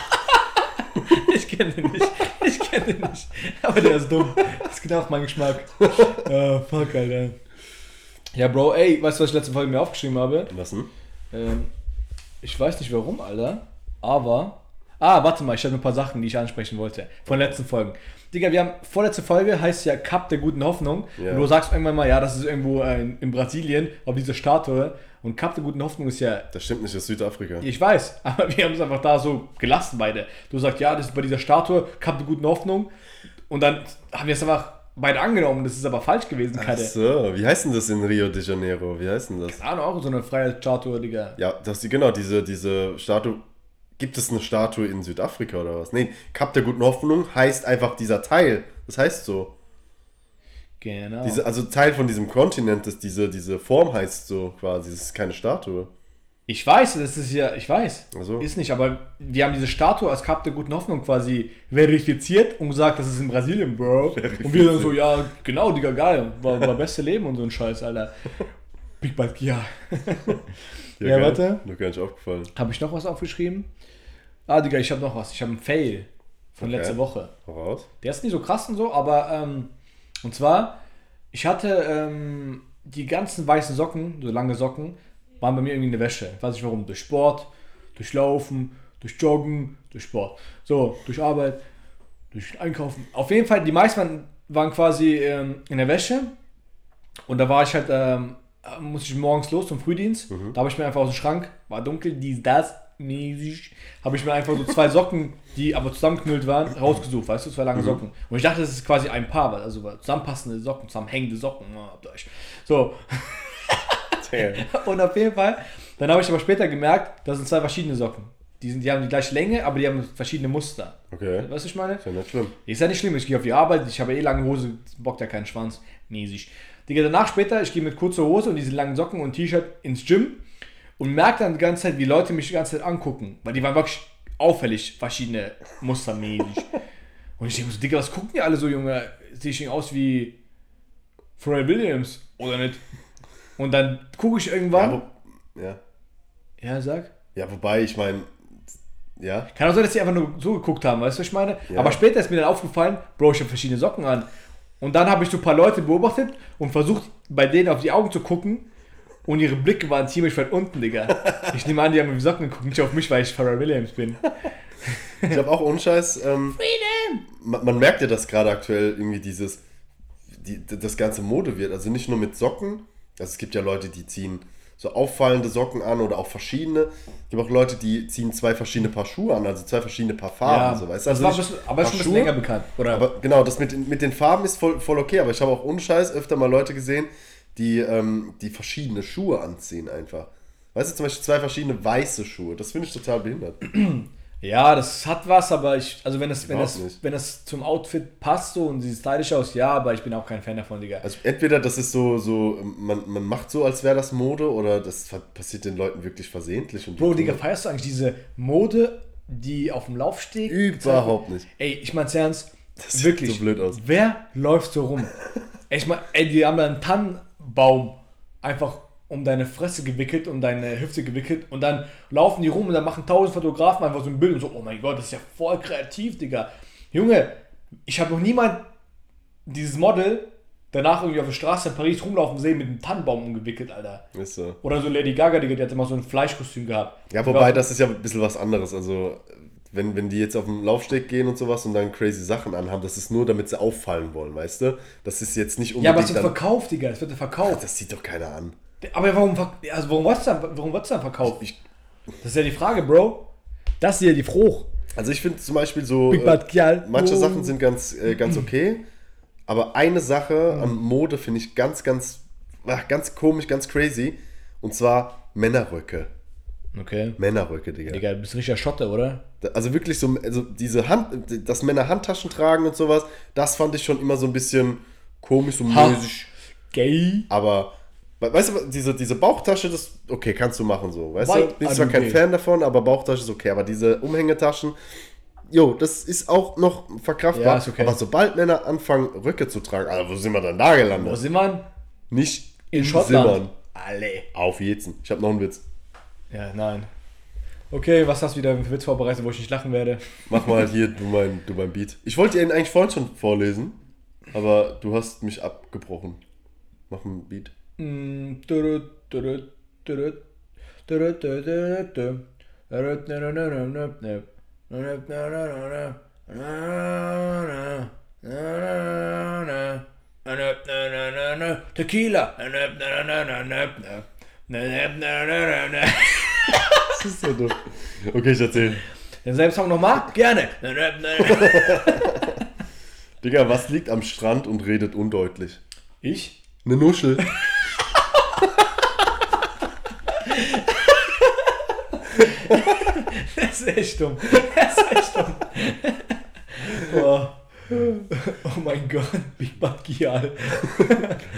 S1: Ich kenne den nicht. Ich kenne den nicht. Aber der ist dumm. Das ist genau auf meinen Geschmack. Ah, fuck, Alter. Ja, Bro, ey, weißt du, was ich letzte Folge mir aufgeschrieben habe?
S2: Was denn?
S1: Ähm, ich weiß nicht warum, Alter. Aber Ah, warte mal, ich habe ein paar Sachen, die ich ansprechen wollte. Von letzten Folgen. Digga, wir haben vorletzte Folge heißt ja Cup der guten Hoffnung.
S2: Ja.
S1: Und du sagst irgendwann mal, ja, das ist irgendwo äh, in, in Brasilien, auf diese Statue. Und Cup der guten Hoffnung ist ja
S2: Das stimmt nicht, das ist Südafrika.
S1: Ich weiß, (laughs) aber wir haben es einfach da so gelassen beide. Du sagst, ja, das ist bei dieser Statue, Cup der guten Hoffnung. Und dann haben wir es einfach beide angenommen. Das ist aber falsch gewesen,
S2: Ach
S1: keine.
S2: so, wie heißt denn das in Rio de Janeiro? Wie heißt denn das?
S1: Keine Ahnung, auch so eine freie Statue, Digga.
S2: Ja, das genau, diese, diese Statue. Gibt es eine Statue in Südafrika oder was? Nee, Kap der guten Hoffnung heißt einfach dieser Teil. Das heißt so.
S1: Genau.
S2: Diese, also Teil von diesem Kontinent, das, diese, diese Form heißt so quasi. Das ist keine Statue.
S1: ich weiß, das ist ja, ich weiß.
S2: Ach so.
S1: Ist nicht, aber wir haben diese Statue als Cup der guten Hoffnung quasi verifiziert und gesagt, das ist in Brasilien, Bro. Und wir dann so, ja, genau, Digga, geil. War, war beste Leben und so ein Scheiß, Alter. Big Bad, ja. (laughs) Ja,
S2: geil.
S1: warte.
S2: Mir gar nicht aufgefallen.
S1: Habe ich noch was aufgeschrieben? Ah, Digga, ich habe noch was. Ich habe einen Fail von
S2: Okay.
S1: letzter Woche.
S2: Hau raus.
S1: Der ist nicht so krass und so, aber ähm, und zwar, ich hatte ähm, die ganzen weißen Socken, so lange Socken, waren bei mir irgendwie in der Wäsche. Ich weiß nicht warum. Durch Sport, durch Laufen, durch Joggen, durch Sport. So, durch Arbeit, durch Einkaufen. Auf jeden Fall, die meisten waren, waren quasi ähm, in der Wäsche. Und da war ich halt, ähm, äh, musste ich morgens los zum Frühdienst. Da habe ich mir einfach aus dem Schrank, war dunkel, dies, das, mäßig, habe ich mir einfach so zwei Socken, die aber zusammengeknüllt waren, rausgesucht, weißt du, zwei lange Socken. Und ich dachte, das ist quasi ein Paar, also zusammenpassende Socken, zusammenhängende Socken, euch. So, (laughs) und auf jeden Fall, dann habe ich aber später gemerkt, das sind zwei verschiedene Socken. Die, sind, die haben die gleiche Länge, aber die haben verschiedene Muster.
S2: Okay.
S1: Weißt du, was ich meine?
S2: Ist ja nicht schlimm.
S1: Ist ja nicht schlimm, ich gehe auf die Arbeit, ich habe eh lange Hose, bockt ja keinen Schwanz, mäßig. Digga, danach später, ich gehe mit kurzer Hose und diesen langen Socken und T-Shirt ins Gym und merke dann die ganze Zeit, wie Leute mich die ganze Zeit angucken, weil die waren wirklich auffällig, verschiedene Muster mäßig. (laughs) und ich denke so, Digga, was gucken die alle so, Junge? Sehe ich aus wie Pharrell Williams oder nicht? Und dann gucke ich
S2: Ja,
S1: irgendwann.
S2: wo, ja.
S1: Ja, sag.
S2: ja, wobei, ich meine, ja,
S1: Kann auch sein, dass die einfach nur so geguckt haben, weißt du, was ich meine?
S2: Ja.
S1: Aber später ist mir dann aufgefallen, Bro, ich habe verschiedene Socken an. Und dann habe ich so ein paar Leute beobachtet und versucht, bei denen auf die Augen zu gucken. Und ihre Blicke waren ziemlich weit unten, Digga. (laughs) Ich nehme an, die haben auf die Socken geguckt, nicht auf mich, weil ich Pharrell Williams bin.
S2: ich habe auch Unscheiß. Ähm, man, man merkt ja, dass gerade aktuell irgendwie dieses, die, das ganze Mode wird. Also nicht nur mit Socken. Also es gibt ja Leute, die ziehen so auffallende Socken an oder auch verschiedene. Es gibt auch Leute, die ziehen zwei verschiedene Paar Schuhe an, also zwei verschiedene Paar Farben. so, weißt du?
S1: das
S2: also
S1: war bisschen, aber ist schon ein bisschen länger bekannt. Oder?
S2: Aber genau, das mit, den- mit den Farben ist voll, voll okay, aber ich habe auch unscheiß öfter mal Leute gesehen, die, ähm, die verschiedene Schuhe anziehen einfach. Weißt du, zum Beispiel zwei verschiedene weiße Schuhe. Das finde ich total behindert. (clears throat)
S1: ja, das hat was, aber ich, also wenn es, wenn
S2: nicht.
S1: wenn es zum Outfit passt so und sieht stylisch aus, ja, aber ich bin auch kein Fan davon, Digga.
S2: Also entweder das ist so, so man, man macht so, als wäre das Mode, oder das passiert den Leuten wirklich versehentlich. Und
S1: Bro, Digga, feierst du eigentlich diese Mode, die auf dem Laufsteg
S2: Überhaupt nicht.
S1: Ey, ich mein's ernst,
S2: sieht
S1: wirklich.
S2: so blöd aus.
S1: Wer läuft so rum? (laughs) Ey, ich mein, ey, die haben da einen Tannenbaum einfach um deine Fresse gewickelt, um deine Hüfte gewickelt und dann laufen die rum und dann machen tausend Fotografen einfach so ein Bild und so, oh mein Gott, das ist ja voll kreativ, Digga. Junge, ich habe noch niemand dieses Model danach irgendwie auf der Straße in Paris rumlaufen sehen mit einem Tannenbaum umgewickelt, Alter.
S2: Ist so.
S1: Oder so Lady Gaga, Digga, die hat immer so ein Fleischkostüm gehabt.
S2: Ja, wobei das ist ja ein bisschen was anderes. Also, wenn, wenn die jetzt auf den Laufsteg gehen und sowas und dann crazy Sachen anhaben, das ist nur, damit sie auffallen wollen, weißt du? Das ist jetzt nicht
S1: Ja,
S2: unbedingt.
S1: aber es wird verkauft, Digga, es wird verkauft.
S2: das sieht doch keiner an.
S1: Aber warum, also warum wird's dann, warum wird's dann verkauft? das ist ja die Frage, Bro. Das ist ja die Frucht.
S2: Also ich finde zum Beispiel so, äh, manche
S1: Oh.
S2: Sachen sind ganz, äh, ganz okay, aber eine Sache an Mode finde ich ganz, ganz, ach, ganz komisch, ganz crazy. Und zwar Männerröcke.
S1: Okay.
S2: Männerröcke, Digga.
S1: Digga, du bist richtiger Schotte, oder?
S2: Also wirklich so, also diese Hand, dass Männer Handtaschen tragen und sowas, das fand ich schon immer so ein bisschen komisch und
S1: Ha.
S2: mäßig.
S1: Gay.
S2: Aber, weißt du, diese, diese Bauchtasche, das, okay, kannst du machen so. Weißt
S1: White
S2: du, bin zwar kein. Fan davon, aber Bauchtasche ist okay. Aber diese Umhängetaschen, jo, das ist auch noch verkraftbar.
S1: Ja, ist okay.
S2: Aber sobald Männer anfangen, Röcke zu tragen, also wo sind wir dann da gelandet?
S1: Wo sind wir?
S2: Nicht
S1: In
S2: in
S1: Schottland.
S2: Simmern.
S1: Alle.
S2: Auf jetzt. Ich habe noch einen Witz.
S1: Ja, nein. Okay, was hast du wieder für Witz vorbereitet, wo ich nicht lachen werde?
S2: Mach mal hier, du mein, du mein Beat. Ich wollte ihn eigentlich vorhin schon vorlesen, aber du hast mich abgebrochen. Mach einen Beat.
S1: Tequila.
S2: das ist so dumm. Okay, ich erzähle.
S1: Denselben Song nochmal? Gerne.
S2: Digga, was liegt am Strand und redet undeutlich?
S1: Ich?
S2: Eine Nuschel.
S1: Das ist echt dumm. Das ist echt dumm. Boah. Oh mein Gott, Big Bad Gial.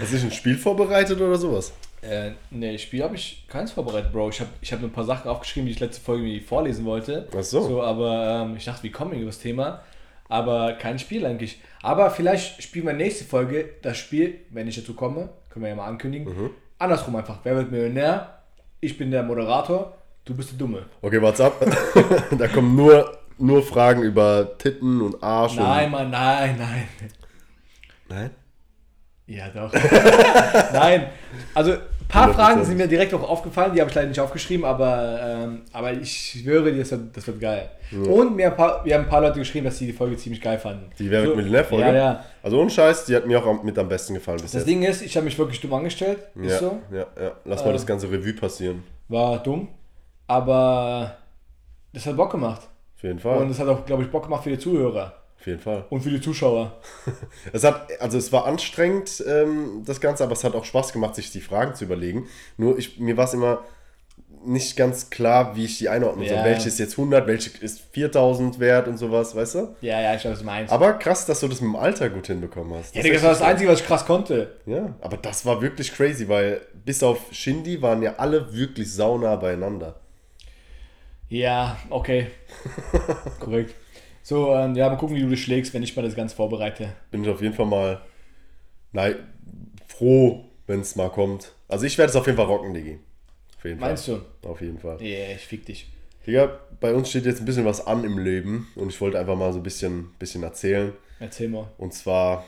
S2: Hast du ein Spiel vorbereitet oder sowas?
S1: Äh, ne, Spiel habe ich keins vorbereitet, Bro. Ich habe ich hab nur ein paar Sachen aufgeschrieben, die ich letzte Folge vorlesen wollte.
S2: Ach so.
S1: so aber ähm, ich dachte, wie kommen wir über das Thema? Aber kein Spiel eigentlich. Aber vielleicht spielen wir nächste Folge das Spiel, wenn ich dazu komme, können wir ja mal ankündigen.
S2: Mhm.
S1: Andersrum einfach. Wer wird Millionär? Ich bin der Moderator, du bist der Dumme.
S2: Okay, what's up? (laughs) da kommen nur, nur Fragen über Titten und Arsch
S1: Nein, Mann, nein, nein.
S2: und. Nein?
S1: Ja, doch. (laughs) Nein. Also, ein paar
S2: 100%.
S1: Fragen sind mir direkt auch aufgefallen, die habe ich leider nicht aufgeschrieben, aber, ähm, aber ich schwöre dir, das wird, das wird geil. Und mir paar, wir haben ein paar Leute geschrieben, dass sie die Folge ziemlich geil fanden.
S2: Die wird
S1: So,
S2: Millionär-Folge?
S1: Ja, ja.
S2: Also ohne Scheiß, die hat mir auch mit am besten gefallen
S1: Das
S2: jetzt.
S1: Ding ist, ich habe mich wirklich dumm angestellt. Ist
S2: ja,
S1: so.
S2: ja, ja. Lass mal das ganze Revue passieren.
S1: War dumm. Aber das hat Bock gemacht.
S2: Auf jeden Fall.
S1: Und es hat auch, glaube ich, Bock gemacht für die Zuhörer.
S2: Auf jeden Fall.
S1: Und für die Zuschauer. (laughs)
S2: Es hat, also es war anstrengend, ähm, das Ganze, aber es hat auch Spaß gemacht, sich die Fragen zu überlegen. Nur ich, mir war es immer nicht ganz klar, wie ich die einordnen soll.
S1: Ja.
S2: Welche ist jetzt 100, welche ist 4000 wert und sowas, weißt du?
S1: Ja, ja, ich weiß, was meinst.
S2: Aber krass, dass du das mit dem Alter gut hinbekommen hast.
S1: ja,
S2: ist
S1: Digga, das war das. Einzige, was ich krass konnte.
S2: Ja, aber das war wirklich crazy, weil bis auf Shindy waren ja alle wirklich saunah beieinander.
S1: Ja, okay. (laughs) Korrekt. So, ähm, ja, mal gucken, wie du dich schlägst, wenn ich mal das Ganze vorbereite.
S2: Bin ich auf jeden Fall mal nein, froh, wenn es mal kommt. Also ich werde es auf jeden Fall rocken, Digi. Auf jeden
S1: Meinst
S2: Fall.
S1: du?
S2: Auf jeden Fall.
S1: Ja, ich fick dich.
S2: Digga, bei uns steht jetzt ein bisschen was an im Leben und ich wollte einfach mal so ein bisschen, bisschen erzählen.
S1: Erzähl mal.
S2: Und zwar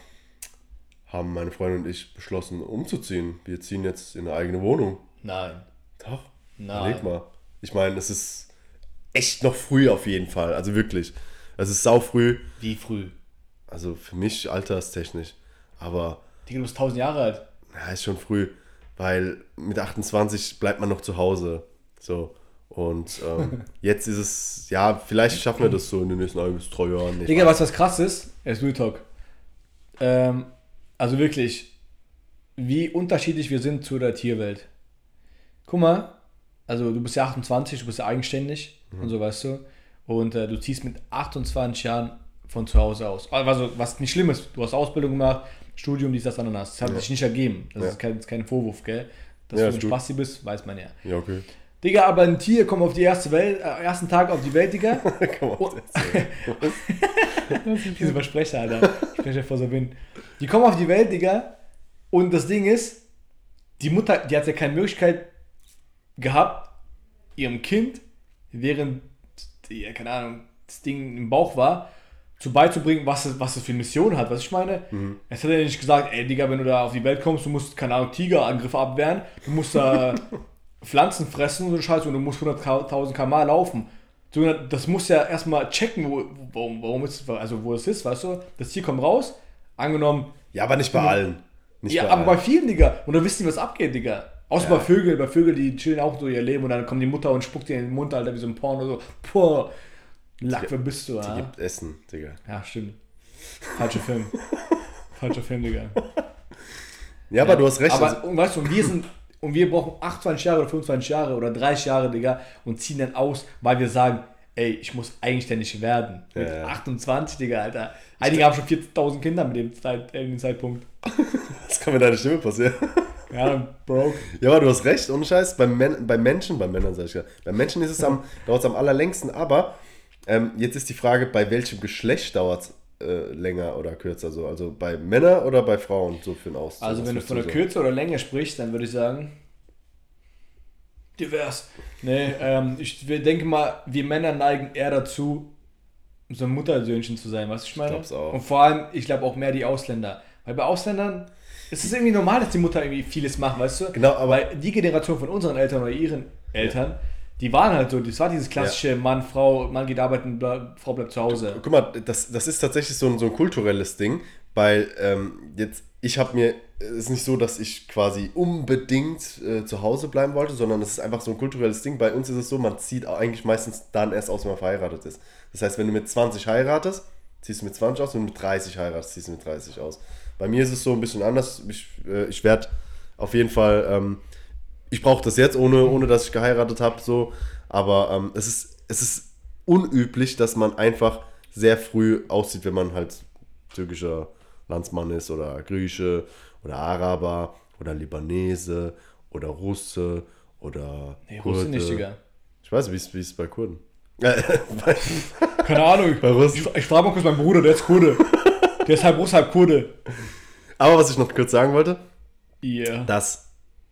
S2: haben meine Freundin und ich beschlossen, umzuziehen. Wir ziehen jetzt in eine eigene Wohnung.
S1: Nein.
S2: Doch,
S1: Nein.
S2: überleg mal. Ich meine, es ist echt noch früh auf jeden Fall. Also wirklich. Es ist sau früh.
S1: Wie früh?
S2: Also für mich alterstechnisch. Aber
S1: Digga, du bist 1000 Jahre alt.
S2: ja, ist schon früh. Weil mit 28 bleibt man noch zu Hause. So. Und ähm, (laughs) jetzt ist es, ja, vielleicht schaffen wir das so in den nächsten ein bis drei Jahren nicht.
S1: Digga, was was krass ist, ist Real Talk. Ähm, also wirklich, wie unterschiedlich wir sind zu der Tierwelt. Guck mal, also du bist ja 28, du bist ja eigenständig und so, weißt du. Und äh, du ziehst mit 28 Jahren von zu Hause aus. Also, was nicht schlimm ist, du hast Ausbildung gemacht, Studium, dies, das, Ananas. Das hat sich nicht ergeben. Das
S2: Ja.
S1: ist kein, ist kein Vorwurf, gell? Dass
S2: Ja,
S1: du ein. Spasti bist, weiß man ja.
S2: Ja, okay.
S1: Digga, aber ein Tier kommt auf die erste Welt, äh, ersten Tag auf die Welt, Digga. (laughs) Oh.
S2: erzählen. (laughs)
S1: Diese Versprecher, Alter. Sprecher vor so Wind. Die kommen auf die Welt, Digga. Und das Ding ist, die Mutter, die hat ja keine Möglichkeit gehabt, ihrem Kind, während, die, ja, keine Ahnung, das Ding im Bauch war, zu beizubringen, was es, was es für eine Mission hat. Was ich meine? Es hat ja nicht gesagt, ey, Digga, wenn du da auf die Welt kommst, du musst, keine Ahnung, Tigerangriffe abwehren, du musst da (laughs) Pflanzen fressen und so Scheiße und du musst 100.000 km laufen. Das muss ja erstmal checken, wo, warum, warum ist, also wo es ist, weißt du? Das Tier kommt raus, angenommen,
S2: Ja, aber nicht bei allen. Nicht
S1: ja,
S2: bei
S1: aber bei
S2: allen.
S1: vielen, Digga. Und da wissen die, was abgeht, Digga. Außer
S2: Ja.
S1: bei Vögeln, bei Vögeln, die chillen auch so ihr Leben und dann kommt die Mutter und spuckt dir in den Mund, Alter, wie so ein Porno, so, boah, Lack, wer bist du,
S2: Die
S1: ja?
S2: gibt Essen, Digga.
S1: Ja, stimmt. Falscher Film. (laughs) Falscher Film, Digga.
S2: Ja, aber du hast recht.
S1: Aber,
S2: also,
S1: und weißt du, und wir sind, und wir brauchen 28 Jahre oder 25 Jahre oder 30 Jahre, Digga, und ziehen dann aus, weil wir sagen, ey, ich muss eigenständig werden. Mit
S2: Ja, ja.
S1: 28, Digga, Alter. Einige haben schon 40.000 Kinder mit dem, Zeit, äh, dem Zeitpunkt. (laughs)
S2: was kann mit deiner Stimme passieren?
S1: Ja, broke.
S2: Ja, aber du hast recht, ohne Scheiß. Bei, Men bei Menschen, bei Männern sag ich ja, bei Menschen ist es am, dauert es am allerlängsten, aber ähm, jetzt ist die Frage, bei welchem Geschlecht dauert es äh, länger oder kürzer so? Also bei Männern oder bei Frauen so für ein Aus?
S1: Also wenn du von der
S2: so?
S1: Kürze oder Länge sprichst, dann würde ich sagen, divers. Nee, ähm, ich denke mal, wir Männer neigen eher dazu, so ein Muttersöhnchen zu sein, was ich meine?
S2: glaub's auch.
S1: Und vor allem, ich glaube auch mehr die Ausländer. Weil bei Ausländern ist es irgendwie normal, dass die Mutter irgendwie vieles macht, weißt du?
S2: Genau, aber-
S1: Weil die Generation von unseren Eltern oder ihren Eltern, die waren halt so, das war dieses klassische Mann, Frau, Mann geht arbeiten, Frau bleibt zu Hause.
S2: Guck mal, das, das ist tatsächlich so ein, so ein kulturelles Ding, weil ähm, jetzt, ich habe mir, es ist nicht so, dass ich quasi unbedingt äh, zu Hause bleiben wollte, sondern es ist einfach so ein kulturelles Ding. Bei uns ist es so, man zieht eigentlich meistens dann erst aus, wenn man verheiratet ist. Das heißt, wenn du mit 20 heiratest, ziehst du mit 20 aus, wenn du mit 30 heiratest, ziehst du mit 30 aus. Bei mir ist es so ein bisschen anders. Ich, äh, ich werde auf jeden Fall, ähm, ich brauche das jetzt, ohne, ohne dass ich geheiratet habe, so. Aber ähm, es, ist, es ist unüblich, dass man einfach sehr früh aussieht, wenn man halt türkischer Landsmann ist oder Grieche oder Araber oder Libanese oder Russe oder
S1: Nee, Russe nicht, Digga.
S2: Ich weiß, wie es wie es bei Kurden. (laughs)
S1: Keine Ahnung.
S2: bei Russen.
S1: Ich, ich frage mal kurz meinen Bruder, der ist Kurde. Der ist halb Russe, halb Kurde.
S2: Aber was ich noch kurz sagen wollte,
S1: Yeah.
S2: dass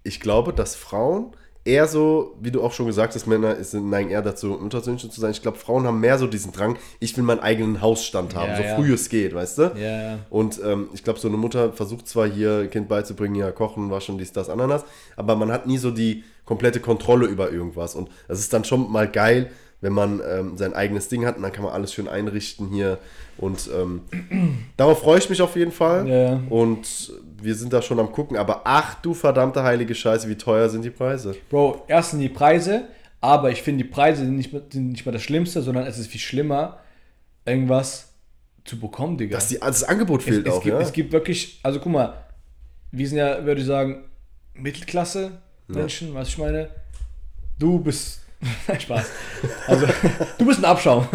S2: ich glaube, dass Frauen eher so, wie du auch schon gesagt hast, Männer sind- neigen eher dazu, untersüchtig zu sein. Ich glaube, Frauen haben mehr so diesen Drang, ich will meinen eigenen Hausstand haben,
S1: Ja,
S2: so
S1: ja.
S2: früh es geht, weißt du?
S1: Ja.
S2: Und ähm, ich glaube, so eine Mutter versucht zwar hier ihr Kind beizubringen, ja, kochen, waschen, dies, das, Ananas, aber man hat nie so die komplette Kontrolle über irgendwas. Und es ist dann schon mal geil, wenn man ähm, sein eigenes Ding hat und dann kann man alles schön einrichten hier. Und ähm, darauf freue ich mich auf jeden Fall.
S1: Ja, ja.
S2: Und wir sind da schon am gucken. Aber ach du verdammte heilige Scheiße, wie teuer sind die Preise?
S1: Bro, erstens die Preise, aber ich finde, die Preise sind nicht, mal- sind nicht mal das Schlimmste, sondern es ist viel schlimmer, irgendwas zu bekommen, Digga.
S2: Dass die, das Angebot
S1: es,
S2: fehlt
S1: es,
S2: auch,
S1: gibt,
S2: ja?
S1: es gibt wirklich, also guck mal, wir sind ja, würde ich sagen, Mittelklasse Menschen, was ich meine. Du bist, (laughs) Nein, Spaß. Also, du bist ein Abschaum.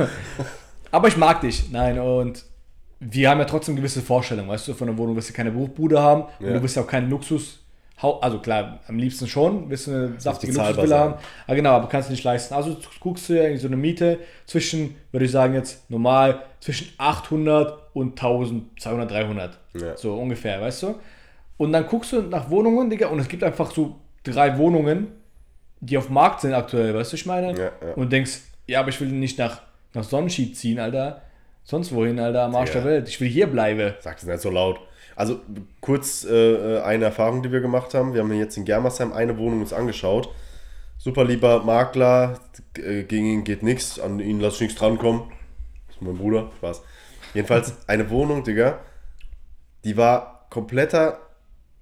S1: Aber ich mag dich. Nein, und wir haben ja trotzdem gewisse Vorstellungen, weißt du, von der Wohnung, dass wir keine Buchbude haben und
S2: Ja.
S1: du bist ja auch kein Luxus. Also klar, am liebsten schon, willst du eine saftige Luxusvilla haben. Ah, genau, aber kannst du nicht leisten. Also guckst du ja irgendwie so eine Miete zwischen, würde ich sagen jetzt normal, zwischen 800 und 1200, 300.
S2: Ja.
S1: So ungefähr, weißt du? Und dann guckst du nach Wohnungen, Digga, und es gibt einfach so drei Wohnungen, die auf dem Markt sind aktuell, weißt du, ich meine?
S2: Ja, ja.
S1: Und denkst, ja, aber ich will nicht nach, nach Sonnenschied ziehen, Alter. Sonst wohin, Alter, am Arsch
S2: Ja.
S1: der Welt. Ich will hier bleiben.
S2: Sag es nicht so laut. Also kurz äh, eine Erfahrung, die wir gemacht haben. Wir haben jetzt in Germersheim eine Wohnung uns angeschaut. Super lieber Makler, äh, gegen ihn geht nichts, an ihn lass ich nichts drankommen. Das ist mein Bruder, Spaß. Jedenfalls eine Wohnung, Digga, die war kompletter,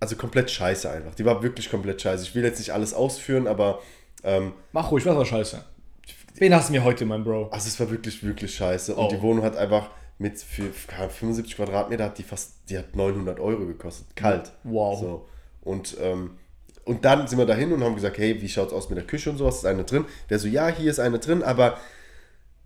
S2: also komplett scheiße einfach. Die war wirklich komplett scheiße. Ich will jetzt nicht alles ausführen, aber ähm,
S1: Mach ruhig, was war scheiße. Wen hast du mir heute, mein Bro?
S2: also es war wirklich, wirklich scheiße. Und
S1: Oh.
S2: die Wohnung hat einfach mit für, keine Ahnung, 75 Quadratmeter hat die fast, die hat 900 Euro gekostet. Kalt.
S1: Wow.
S2: So. Und, ähm, und dann sind wir dahin und haben gesagt, hey, wie schaut's aus mit der Küche und sowas? Ist eine drin? Der so, ja, hier ist eine drin, aber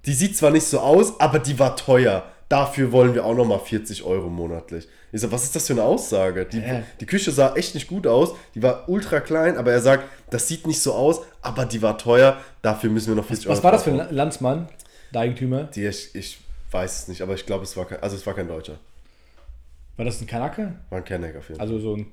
S2: die sieht zwar nicht so aus, aber die war teuer. Dafür wollen wir auch nochmal 40 Euro monatlich. Ich so, was ist das für eine Aussage? Die,
S1: Hä?
S2: die Küche sah echt nicht gut aus. Die war ultra klein, aber er sagt, das sieht nicht so aus, aber die war teuer. Dafür müssen wir noch 40 Euro
S1: Was war das für ein Landsmann, der Eigentümer?
S2: Die, ich, ich weiß es nicht, aber ich glaube, es war kein, also es war kein Deutscher.
S1: War das ein Kanake?
S2: War ein Kenneck auf jeden Fall.
S1: Also so ein.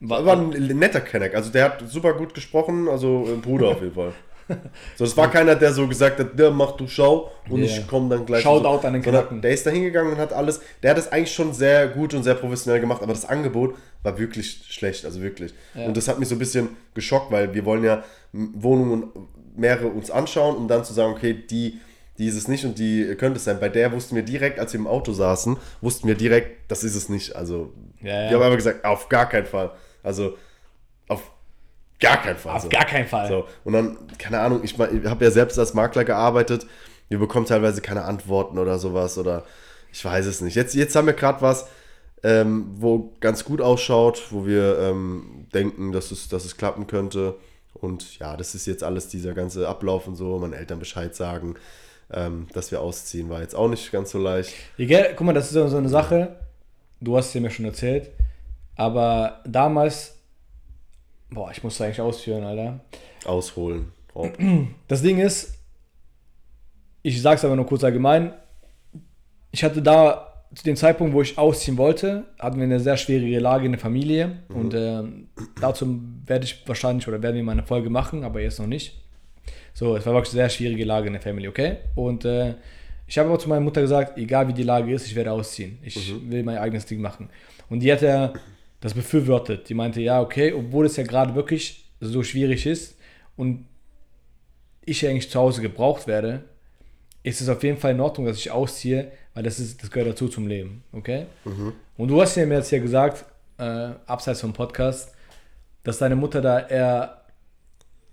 S2: War, war ein netter Kenneck. Also der hat super gut gesprochen, also ein Bruder auf jeden Fall. (laughs) (laughs) So, das war keiner, der so gesagt hat, der mach du Schau und
S1: Ja.
S2: ich komme dann gleich.
S1: Shoutout
S2: so.
S1: an den Knacken.
S2: Der ist da hingegangen und hat alles, der hat es eigentlich schon sehr gut und sehr professionell gemacht, aber das Angebot war wirklich schlecht, also wirklich.
S1: Ja.
S2: Und das hat mich so ein bisschen geschockt, weil wir wollen ja Wohnungen mehrere uns anschauen, um dann zu sagen, okay, die, die ist es nicht und die könnte es sein. Bei der wussten wir direkt, als wir im Auto saßen, wussten wir direkt, das ist es nicht. Also
S1: Ja, ja.
S2: wir haben einfach gesagt, auf gar keinen Fall. Also gar keinen Fall.
S1: Auf
S2: so.
S1: gar keinen Fall.
S2: So, und dann, keine Ahnung, ich, ich habe ja selbst als Makler gearbeitet. Wir bekommen teilweise keine Antworten oder sowas oder ich weiß es nicht. Jetzt, jetzt haben wir gerade was, ähm, wo ganz gut ausschaut, wo wir ähm, denken, dass es, dass es klappen könnte. Und ja, das ist jetzt alles dieser ganze Ablauf und so, meinen Eltern Bescheid sagen, ähm, dass wir ausziehen, war jetzt auch nicht ganz so leicht.
S1: Ja, guck mal, das ist so so eine Sache. Du hast es mir schon erzählt. Aber damals. Boah, ich muss das eigentlich ausführen, Alter.
S2: Ausholen. Rob. (clears throat)
S1: Das Ding ist, ich sag's aber nur kurz allgemein. Ich hatte da zu dem Zeitpunkt, wo ich ausziehen wollte, hatten wir eine sehr schwierige Lage in der Familie. Und ähm, dazu werde ich wahrscheinlich oder werden wir mal eine Folge machen, aber jetzt noch nicht. So, es war wirklich eine sehr schwierige Lage in der Family, okay? Und äh, ich habe aber zu meiner Mutter gesagt, egal wie die Lage ist, ich werde ausziehen. Ich will mein eigenes Ding machen. Und die hat ja das befürwortet. Die meinte, ja, okay, obwohl es ja gerade wirklich so schwierig ist und ich eigentlich zu Hause gebraucht werde, ist es auf jeden Fall in Ordnung, dass ich ausziehe, weil das, ist, das gehört dazu zum Leben, okay? Und du hast ja mir jetzt ja gesagt, äh, abseits vom Podcast, dass deine Mutter da eher,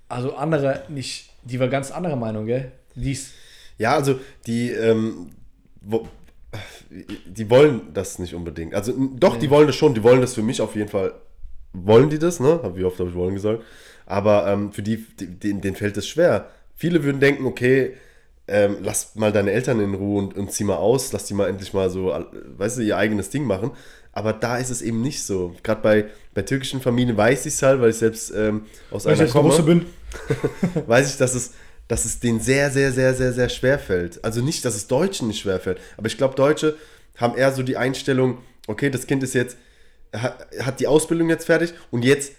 S1: also andere, nicht, die war ganz anderer Meinung, gell? Die ist,
S2: Ja, also die, ähm, wo, die wollen das nicht unbedingt. Also doch, die wollen das schon, die wollen das für mich auf jeden Fall. Wollen die das, ne? Hab- Wie oft habe ich wollen gesagt? Aber ähm, für die, die, denen, denen fällt es schwer. Viele würden denken, okay, ähm, lass mal deine Eltern in Ruhe und, und zieh mal aus, lass die mal endlich mal so, weißt du, ihr eigenes Ding machen. Aber da ist es eben nicht so. Gerade bei, bei türkischen Familien weiß ich es halt, weil ich selbst ähm, aus
S1: weil ich
S2: einer
S1: jetzt
S2: komme
S1: bin. (laughs)
S2: weiß ich, dass es, dass es denen sehr, sehr, sehr, sehr, sehr schwer fällt. Also nicht, dass es Deutschen nicht schwer fällt, aber ich glaube, Deutsche haben eher so die Einstellung, okay, das Kind ist jetzt, hat, die Ausbildung jetzt fertig und jetzt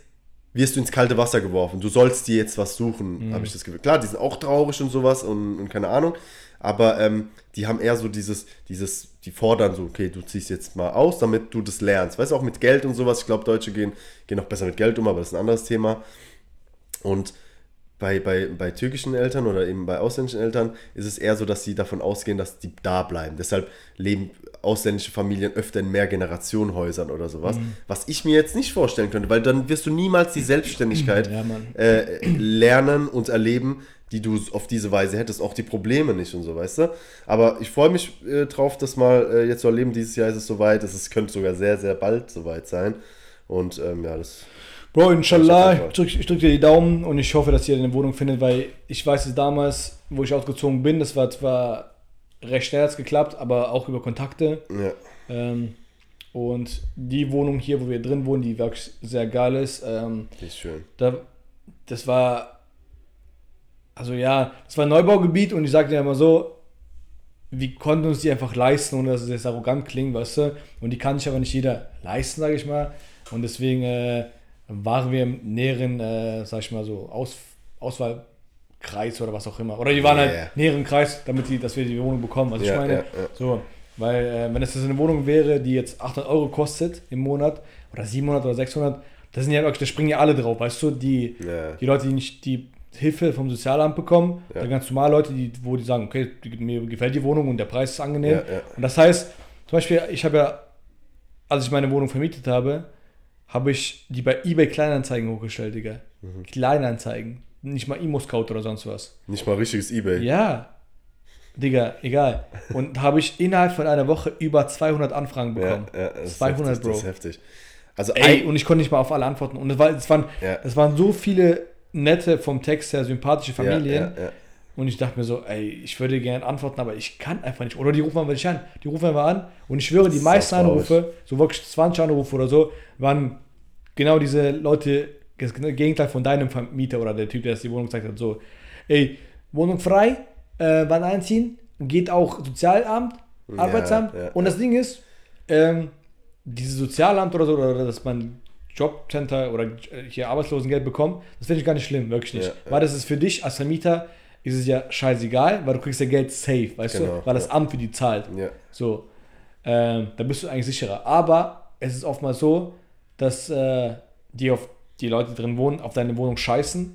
S2: wirst du ins kalte Wasser geworfen. Du sollst dir jetzt was suchen, habe ich das Gefühl. Klar, die sind auch traurig und sowas und, und keine Ahnung, aber ähm, die haben eher so dieses, dieses, die fordern so, okay, du ziehst jetzt mal aus, damit du das lernst. Weißt du, auch mit Geld und sowas. Ich glaube, Deutsche gehen, gehen auch besser mit Geld um, aber das ist ein anderes Thema. Und bei, bei, bei türkischen Eltern oder eben bei ausländischen Eltern ist es eher so, dass sie davon ausgehen, dass die da bleiben. Deshalb leben ausländische Familien öfter in Mehrgenerationenhäusern oder sowas. Was ich mir jetzt nicht vorstellen könnte, weil dann wirst du niemals die Selbstständigkeit
S1: Ja,
S2: äh, lernen und erleben, die du auf diese Weise hättest. Auch die Probleme nicht und so, weißt du? Aber ich freue mich äh, drauf, das mal äh, jetzt zu erleben. Dieses Jahr ist es soweit. Es könnte sogar sehr, sehr bald soweit sein. Und ähm, ja, das.
S1: Bro, inshallah, ich drücke drück dir die Daumen und ich hoffe, dass ihr eine Wohnung findet, weil ich weiß es damals, wo ich ausgezogen bin, das war zwar recht schnell hat's geklappt, aber auch über Kontakte.
S2: Ja.
S1: Ähm, und die Wohnung hier, wo wir drin wohnen, die wirklich sehr geil ist, ähm,
S2: Die ist schön.
S1: da, das war, also ja, das war ein Neubaugebiet und ich sagte ja immer so, wir konnten uns die einfach leisten, ohne dass es jetzt arrogant klingt, weißt du? Und die kann sich aber nicht jeder leisten, sage ich mal. Und deswegen äh, waren wir im näheren, äh, sag ich mal so, Aus, Auswahlkreis oder was auch immer. Oder die waren
S2: Yeah.
S1: halt näheren Kreis, damit die, dass wir die Wohnung bekommen. Also ich
S2: Ja,
S1: meine,
S2: ja.
S1: so, weil äh, wenn es eine Wohnung wäre, die jetzt 800 Euro kostet im Monat oder 700 oder 600, da sind ja wirklich, da springen ja alle drauf, weißt du, die, die Leute, die nicht die Hilfe vom Sozialamt bekommen,
S2: Ja.
S1: oder ganz normale Leute, die, wo die sagen, okay, mir gefällt die Wohnung und der Preis ist angenehm. Und das heißt, zum Beispiel, ich habe ja, als ich meine Wohnung vermietet habe, habe ich die bei eBay Kleinanzeigen hochgestellt, Digga.
S2: Mhm.
S1: Kleinanzeigen. Nicht mal Imo-Scout oder sonst was.
S2: Nicht mal richtiges Ebay.
S1: Ja. Digga, egal. Und habe ich innerhalb von einer Woche über 200 Anfragen bekommen.
S2: ja, ist
S1: 200,
S2: heftig,
S1: Bro.
S2: Das ist heftig. Also
S1: Ey, und ich konnte nicht mal auf alle antworten. Und es, war, es, waren,
S2: Ja.
S1: es waren so viele nette, vom Text her sympathische Familien.
S2: Ja, ja, ja.
S1: Und ich dachte mir so, ey, ich würde gerne antworten, aber ich kann einfach nicht. Oder die rufen einfach nicht an. Die rufen einfach an. Und ich schwöre, die
S2: ist
S1: meisten. Anrufe, so wirklich 20 Anrufe oder so, waren genau diese Leute, das Gegenteil von deinem Vermieter oder der Typ, der das die Wohnung gezeigt hat. So, ey, Wohnung frei, äh, wann einziehen? Geht auch Sozialamt, Arbeitsamt.
S2: ja.
S1: Und das Ding ist, ähm, dieses Sozialamt oder so, oder dass man Jobcenter oder äh, hier Arbeitslosengeld bekommt, das finde ich gar nicht schlimm, wirklich nicht.
S2: Ja.
S1: Weil das ist für dich als Vermieter, ist es ja scheißegal, weil du kriegst ja Geld safe, weißt
S2: Genau,
S1: du? Weil das
S2: ja.
S1: Amt für die zahlt.
S2: Ja.
S1: So, ähm, da bist du eigentlich sicherer. Aber es ist oftmals so, dass äh, die, auf, die Leute, die drin wohnen, auf deine Wohnung scheißen,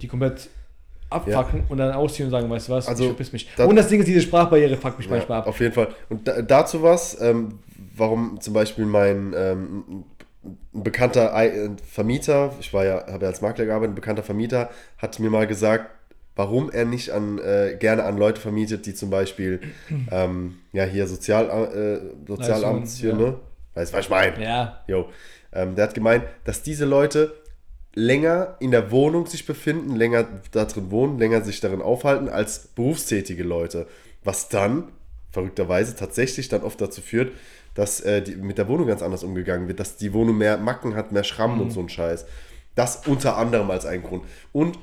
S1: die komplett abfacken und dann ausziehen und sagen, weißt du was,
S2: Also,
S1: ich verpiss mich. und das Ding ist, diese Sprachbarriere fuckt mich manchmal
S2: Ja,
S1: ab.
S2: auf jeden Fall. Und da, dazu was, ähm, warum zum Beispiel mein ähm, bekannter Vermieter, ich war ja, habe ja als Makler gearbeitet, ein bekannter Vermieter hat mir mal gesagt, warum er nicht an, äh, gerne an Leute vermietet, die zum Beispiel (clears throat) ähm, ja hier Sozial, äh, Sozialamt hier,
S1: ja.
S2: ne? Weißt du, was ich meine?
S1: Ja,
S2: Jo. Ähm, der hat gemeint, dass diese Leute länger in der Wohnung sich befinden, länger da drin wohnen, länger sich darin aufhalten als berufstätige Leute. Was dann, verrückterweise, tatsächlich dann oft dazu führt, dass äh, die, mit der Wohnung ganz anders umgegangen wird, dass die Wohnung mehr Macken hat, mehr Schrammen und so ein Scheiß. Das unter anderem als ein Grund. Und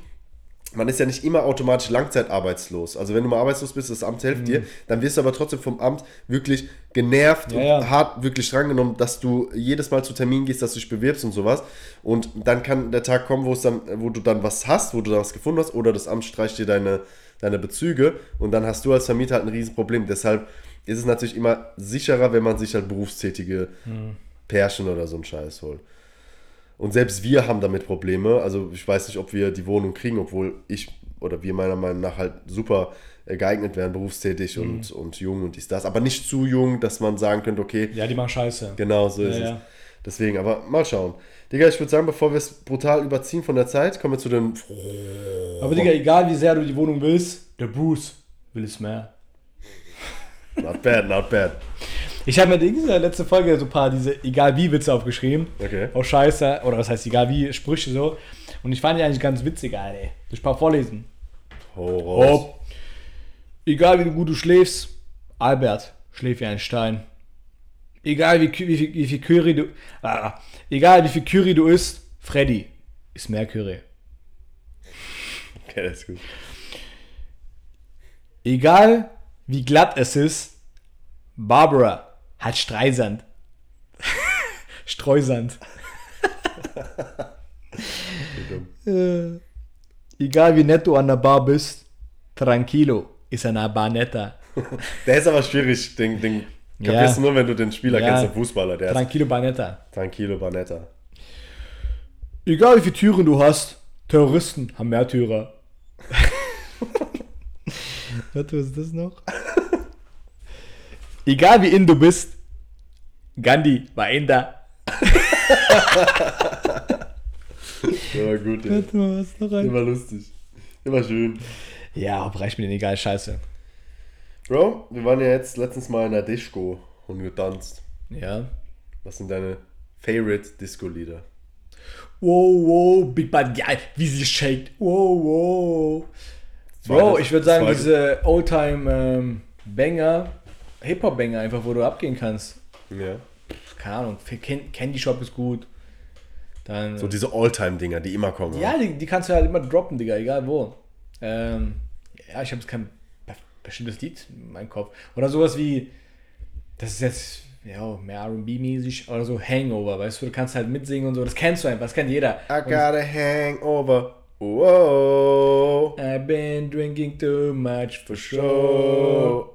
S2: man ist ja nicht immer automatisch langzeitarbeitslos. Also wenn du mal arbeitslos bist, das Amt hilft dir, dann wirst du aber trotzdem vom Amt wirklich genervt
S1: Ja,
S2: und
S1: ja.
S2: hart wirklich drangenommen, dass du jedes Mal zu Termin gehst, dass du dich bewirbst und sowas. Und dann kann der Tag kommen, wo es dann, wo du dann was hast, wo du dann was gefunden hast, oder das Amt streicht dir deine, deine Bezüge und dann hast du als Vermieter halt ein Riesenproblem. Deshalb ist es natürlich immer sicherer, wenn man sich halt berufstätige Pärchen oder so einen Scheiß holt. Und selbst wir haben damit Probleme. Also ich weiß nicht, ob wir die Wohnung kriegen, obwohl ich oder wir meiner Meinung nach halt super äh, geeignet wären, berufstätig
S1: Mhm.
S2: und, und jung und dies, das. Aber nicht zu jung, dass man sagen könnte, okay,
S1: Ja, die machen Scheiße.
S2: genau so ist
S1: Ja,
S2: es.
S1: ja.
S2: Deswegen, aber mal schauen. Digga, ich würde sagen, bevor wir es brutal überziehen von der Zeit, kommen wir zu den.
S1: Aber Digga, egal wie sehr du die Wohnung willst, der Bruce will es mehr.
S2: Not bad, not bad.
S1: Ich habe mir in der letzten Folge so ein paar diese egal wie Witze aufgeschrieben.
S2: Okay.
S1: Auch scheiße, oder was heißt egal wie, Sprüche so. Und ich fand die eigentlich ganz witzig, Alter. Ich ein paar vorlesen? Hopp. Egal wie gut du schläfst, Albert schläft wie ein Stein. Egal wie, wie, viel- wie viel Curry du. Ah, egal wie viel Curry du isst, Freddy ist mehr Curry.
S2: Okay, das ist gut.
S1: Egal wie glatt es ist, Barbara hat Streisand. Streusand. äh, egal wie nett du an der Bar bist, Tranquilo ist eine Bar netter.
S2: Der ist aber schwierig, den, den
S1: Ja.
S2: kapierst du nur, wenn du den Spieler
S1: Ja.
S2: kennst, den Fußballer. Der ist
S1: Tranquilo Bar netter.
S2: Tranquilo Banetta.
S1: Egal wie viele Türen du hast, Terroristen haben Märtyrer. (laughs) Warte, was ist das noch? Egal wie in du bist, Gandhi war Inder.
S2: Der war gut,
S1: ein?
S2: Immer lustig. Immer schön.
S1: Ja, reich mir den egal, scheiße.
S2: Bro, wir waren ja jetzt letztens mal in der Disco und getanzt.
S1: Ja.
S2: Was sind deine Favorite Disco-Lieder?
S1: Wow, wow, Big Bad Guy, wie sie shakt. Wow, wow. Bro, ich würde sagen, diese Oldtime ähm, Banger, Hip-Hop-Banger einfach, wo du abgehen kannst.
S2: Ja.
S1: Keine Ahnung, Candy Shop ist gut. Dann.
S2: So diese All-Time-Dinger, die immer kommen.
S1: Ja, die, die kannst du halt immer droppen, Digga, egal wo. Ähm, ja, ich habe jetzt kein be- bestimmtes Lied in meinem Kopf. Oder sowas wie, das ist jetzt ja, mehr RB-mäßig, oder so Hangover, weißt du, du kannst halt mitsingen und so, das kennst du einfach, das kennt jeder.
S2: I got a hangover. Whoa.
S1: I've been drinking too much for sure.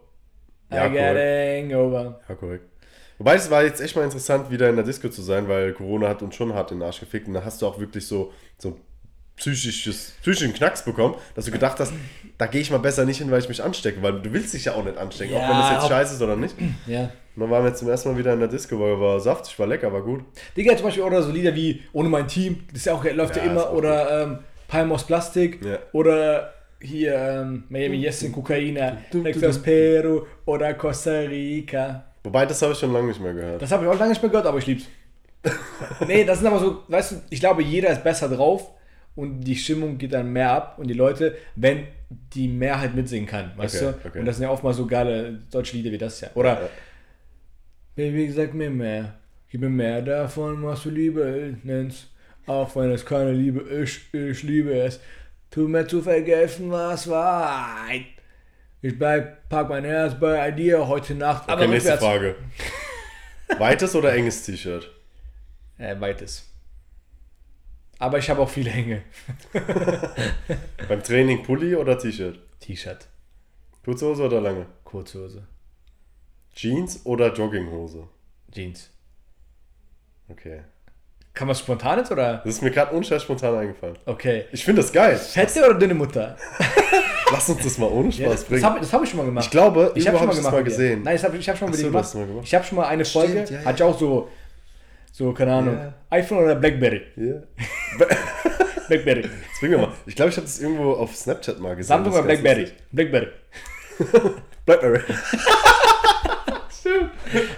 S2: Show.
S1: I
S2: Ja,
S1: got
S2: korrekt.
S1: hangover.
S2: Ja, korrekt. Wobei es war jetzt echt mal interessant, wieder in der Disco zu sein, weil Corona hat uns schon hart in den Arsch gefickt und da hast du auch wirklich so, so psychisches, psychischen Knacks bekommen, dass du gedacht hast, da gehe ich mal besser nicht hin, weil ich mich anstecke, weil du willst dich ja auch nicht anstecken, auch
S1: Ja,
S2: wenn das jetzt scheiße ist oder nicht. (clears throat)
S1: Ja.
S2: Und dann waren wir zum ersten Mal wieder in der Disco, weil war saftig, war lecker, war gut.
S1: Digga, zum Beispiel oder so Lieder wie Ohne mein Team, das ist ja auch, läuft ja,
S2: Ja,
S1: immer,
S2: auch
S1: oder ähm, Palm aus Plastik,
S2: Ja.
S1: oder hier ähm, Miami Yes in Kokaina, Next aus. Peru oder Costa Rica.
S2: Wobei, das habe ich schon lange nicht mehr gehört.
S1: Das habe ich auch lange nicht mehr gehört, aber ich lieb's. (laughs) nee, das sind aber so, weißt du, ich glaube, jeder ist besser drauf und die Stimmung geht dann mehr ab und die Leute, wenn die Mehrheit mitsingen kann, weißt
S2: Okay,
S1: du?
S2: okay.
S1: Und das sind ja oftmals so geile deutsche Lieder wie das ja. Oder
S2: Ja.
S1: Baby, sag mir mehr, gib mir mehr davon, was du Liebe nennst. Auch wenn es keine Liebe ist, ich liebe es. Tu mir zu vergessen, was war. Ich bleib, pack mein Herz bei dir heute Nacht.
S2: Okay, nächste
S1: rückwärts.
S2: Frage. (laughs) Weites oder enges T-Shirt?
S1: Äh, weites. Aber ich habe auch viele Hänge. (laughs)
S2: Beim Training Pulli oder T-Shirt?
S1: T-Shirt,
S2: Kurzhose oder lange?
S1: Kurzhose,
S2: Jeans oder Jogginghose?
S1: Jeans.
S2: Okay.
S1: Kann man spontan jetzt oder?
S2: Das ist mir gerade unschwer spontan eingefallen.
S1: Okay.
S2: Ich finde das geil.
S1: Fette oder dünne Mutter? (laughs)
S2: Lass uns das mal ohne Spaß
S1: Ja, das
S2: bringen.
S1: habe das hab ich schon mal gemacht.
S2: ich glaube,
S1: Ich habe
S2: habe
S1: schon mal gemacht.
S2: mal gesehen.
S1: Nein, hab, ich habe schon mal
S2: so,
S1: gemacht.
S2: mal gemacht.
S1: Ich habe schon mal eine Folge,
S2: Stimmt, ja, ja.
S1: hatte ich auch so, so keine Ahnung,
S2: Ja.
S1: iPhone oder Blackberry.
S2: Ja. (laughs)
S1: Blackberry.
S2: Das bringen wir mal. Ich glaube, ich habe das irgendwo auf Snapchat mal gesehen.
S1: Samsung oder Blackberry? Blackberry. (laughs)
S2: Blackberry.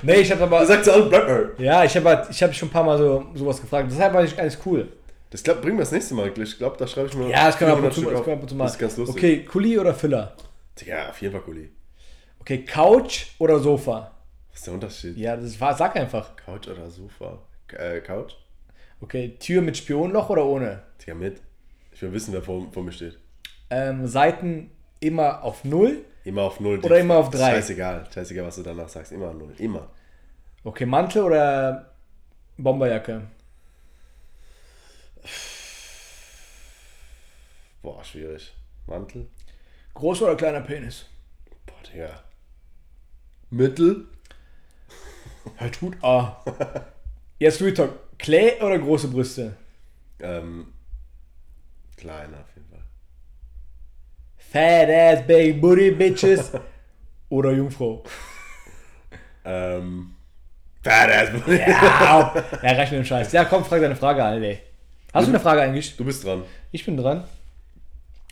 S1: Nee, ich habe aber.
S2: Da sagt sie alle Blackberry.
S1: Ja, ich habe halt, ich hab schon ein paar Mal so sowas gefragt. Deshalb war ich ganz cool.
S2: Das glaub, bringen wir das nächste Mal. Ich glaube, da schreibe ich mir
S1: Ja, das können wir ab und
S2: 400
S1: zu,
S2: Stück
S1: das mal.
S2: Ist ganz lustig.
S1: Okay, Kuli oder Füller?
S2: Ja, auf jeden Fall Kuli.
S1: Okay, Couch oder Sofa?
S2: Was ist der Unterschied?
S1: Ja, das war, sag einfach.
S2: Couch oder Sofa? Äh, Couch?
S1: Okay, Tür mit Spionloch oder ohne?
S2: Ja, mit. Ich will wissen, wer vor, vor mir steht.
S1: Ähm, Seiten immer auf Null.
S2: Immer auf Null.
S1: Oder immer auf drei?
S2: Scheißegal. Scheißegal, was du danach sagst. Immer auf Null. Immer.
S1: Okay, Mantel oder Bomberjacke?
S2: Boah, schwierig. Mantel?
S1: Großer oder kleiner Penis?
S2: Boah, Digga. Mittel?
S1: Halt gut A. Jetzt Real Talk. Clay oder große Brüste?
S2: Ähm, kleiner.
S1: Fat ass big booty bitches. (laughs) Oder Jungfrau.
S2: Ähm. Badass.
S1: Ja, ja, reicht mit dem Scheiß. Ja, komm, frag deine Frage an, ey. Hast du eine Frage eigentlich?
S2: Du bist dran.
S1: Ich bin dran.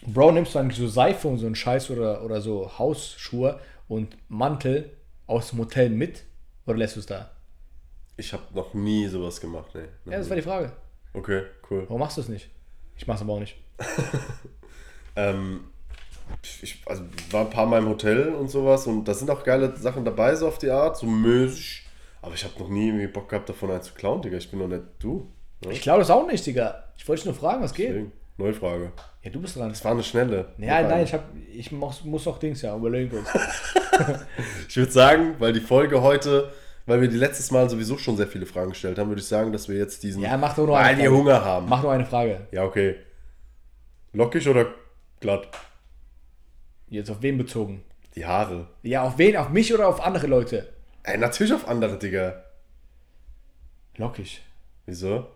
S1: Bro, nimmst du eigentlich so Seife und so einen Scheiß oder, oder so Hausschuhe und Mantel aus dem Hotel mit? Oder lässt du es da?
S2: Ich habe noch nie sowas gemacht, nee. Noch
S1: Ja, das
S2: nie.
S1: war die Frage.
S2: Okay, cool.
S1: Warum machst du es nicht? Ich mach's aber auch nicht. (laughs)
S2: Ähm, ich also, war ein paar Mal im Hotel und sowas und da sind auch geile Sachen dabei, so auf die Art, so mäßig. Aber ich habe noch nie irgendwie Bock gehabt, davon einen zu klauen, Digga. Ich bin doch nicht du. Ne?
S1: Ich glaube das auch nicht, Digga. Ich wollte dich nur fragen, was geht.
S2: Deswegen, neue Frage.
S1: Ja, du bist dran.
S2: Das war eine schnelle.
S1: Ja, nein,
S2: eine.
S1: ich, hab, ich muss, muss auch Dings ja überlegen kurz. (laughs)
S2: Ich würde sagen, weil die Folge heute, weil wir die letztes Mal sowieso schon sehr viele Fragen gestellt haben, würde ich sagen, dass wir jetzt diesen.
S1: Ja, mach doch nur
S2: weil
S1: eine
S2: wir
S1: Frage.
S2: Hunger haben.
S1: Mach nur eine Frage.
S2: Ja, okay. Lockig oder glatt?
S1: Jetzt auf wen bezogen?
S2: Die Haare.
S1: Ja, auf wen? Auf mich oder auf andere Leute?
S2: Ey, natürlich auf andere, Digga.
S1: Lockig.
S2: Wieso?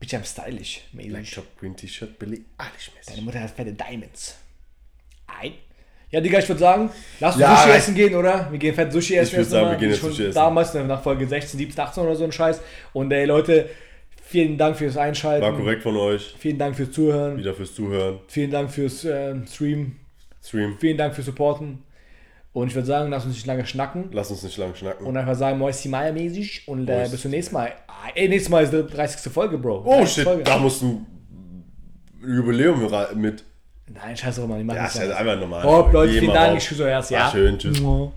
S1: Bin ich am stylish.
S2: Black. Top Green T-Shirt, Billy Eilish mäßig.
S1: Deine Mutter hat fette Diamonds. Ein. Ja, Digga, ich würde sagen, lass uns
S2: Ja,
S1: Sushi
S2: ich-
S1: essen gehen, oder? Wir gehen fett Sushi essen.
S2: würd sagen,
S1: erst
S2: wir gehen jetzt Sushi essen.
S1: Damals, ne, nach Folge 16, 17, 18 oder so ein Scheiß. Und ey, Leute, vielen Dank fürs Einschalten.
S2: War korrekt von euch.
S1: Vielen Dank fürs Zuhören.
S2: Wieder fürs Zuhören.
S1: Vielen Dank fürs ähm, Stream.
S2: Stream.
S1: Vielen Dank fürs Supporten. Und ich würde sagen, lass uns nicht lange schnacken.
S2: Lass uns nicht lang schnacken.
S1: Und einfach sagen, Moisty Meier mäßig. Und äh, bis zum nächsten Mal. Ah, Ey, nächstes Mal ist die 30. Folge, Bro.
S2: oh
S1: 30.
S2: shit,
S1: Folge.
S2: da musst du ein Jubiläum mit.
S1: Nein, scheiß drauf, Mann. Die machen
S2: Ja,
S1: das
S2: ist ja
S1: ja.
S2: einfach normal.
S1: Hopp, Leute, vielen Dank. Ich grüße euch.
S2: Ah,
S1: Ja.
S2: schön, tschüss.
S1: Mua.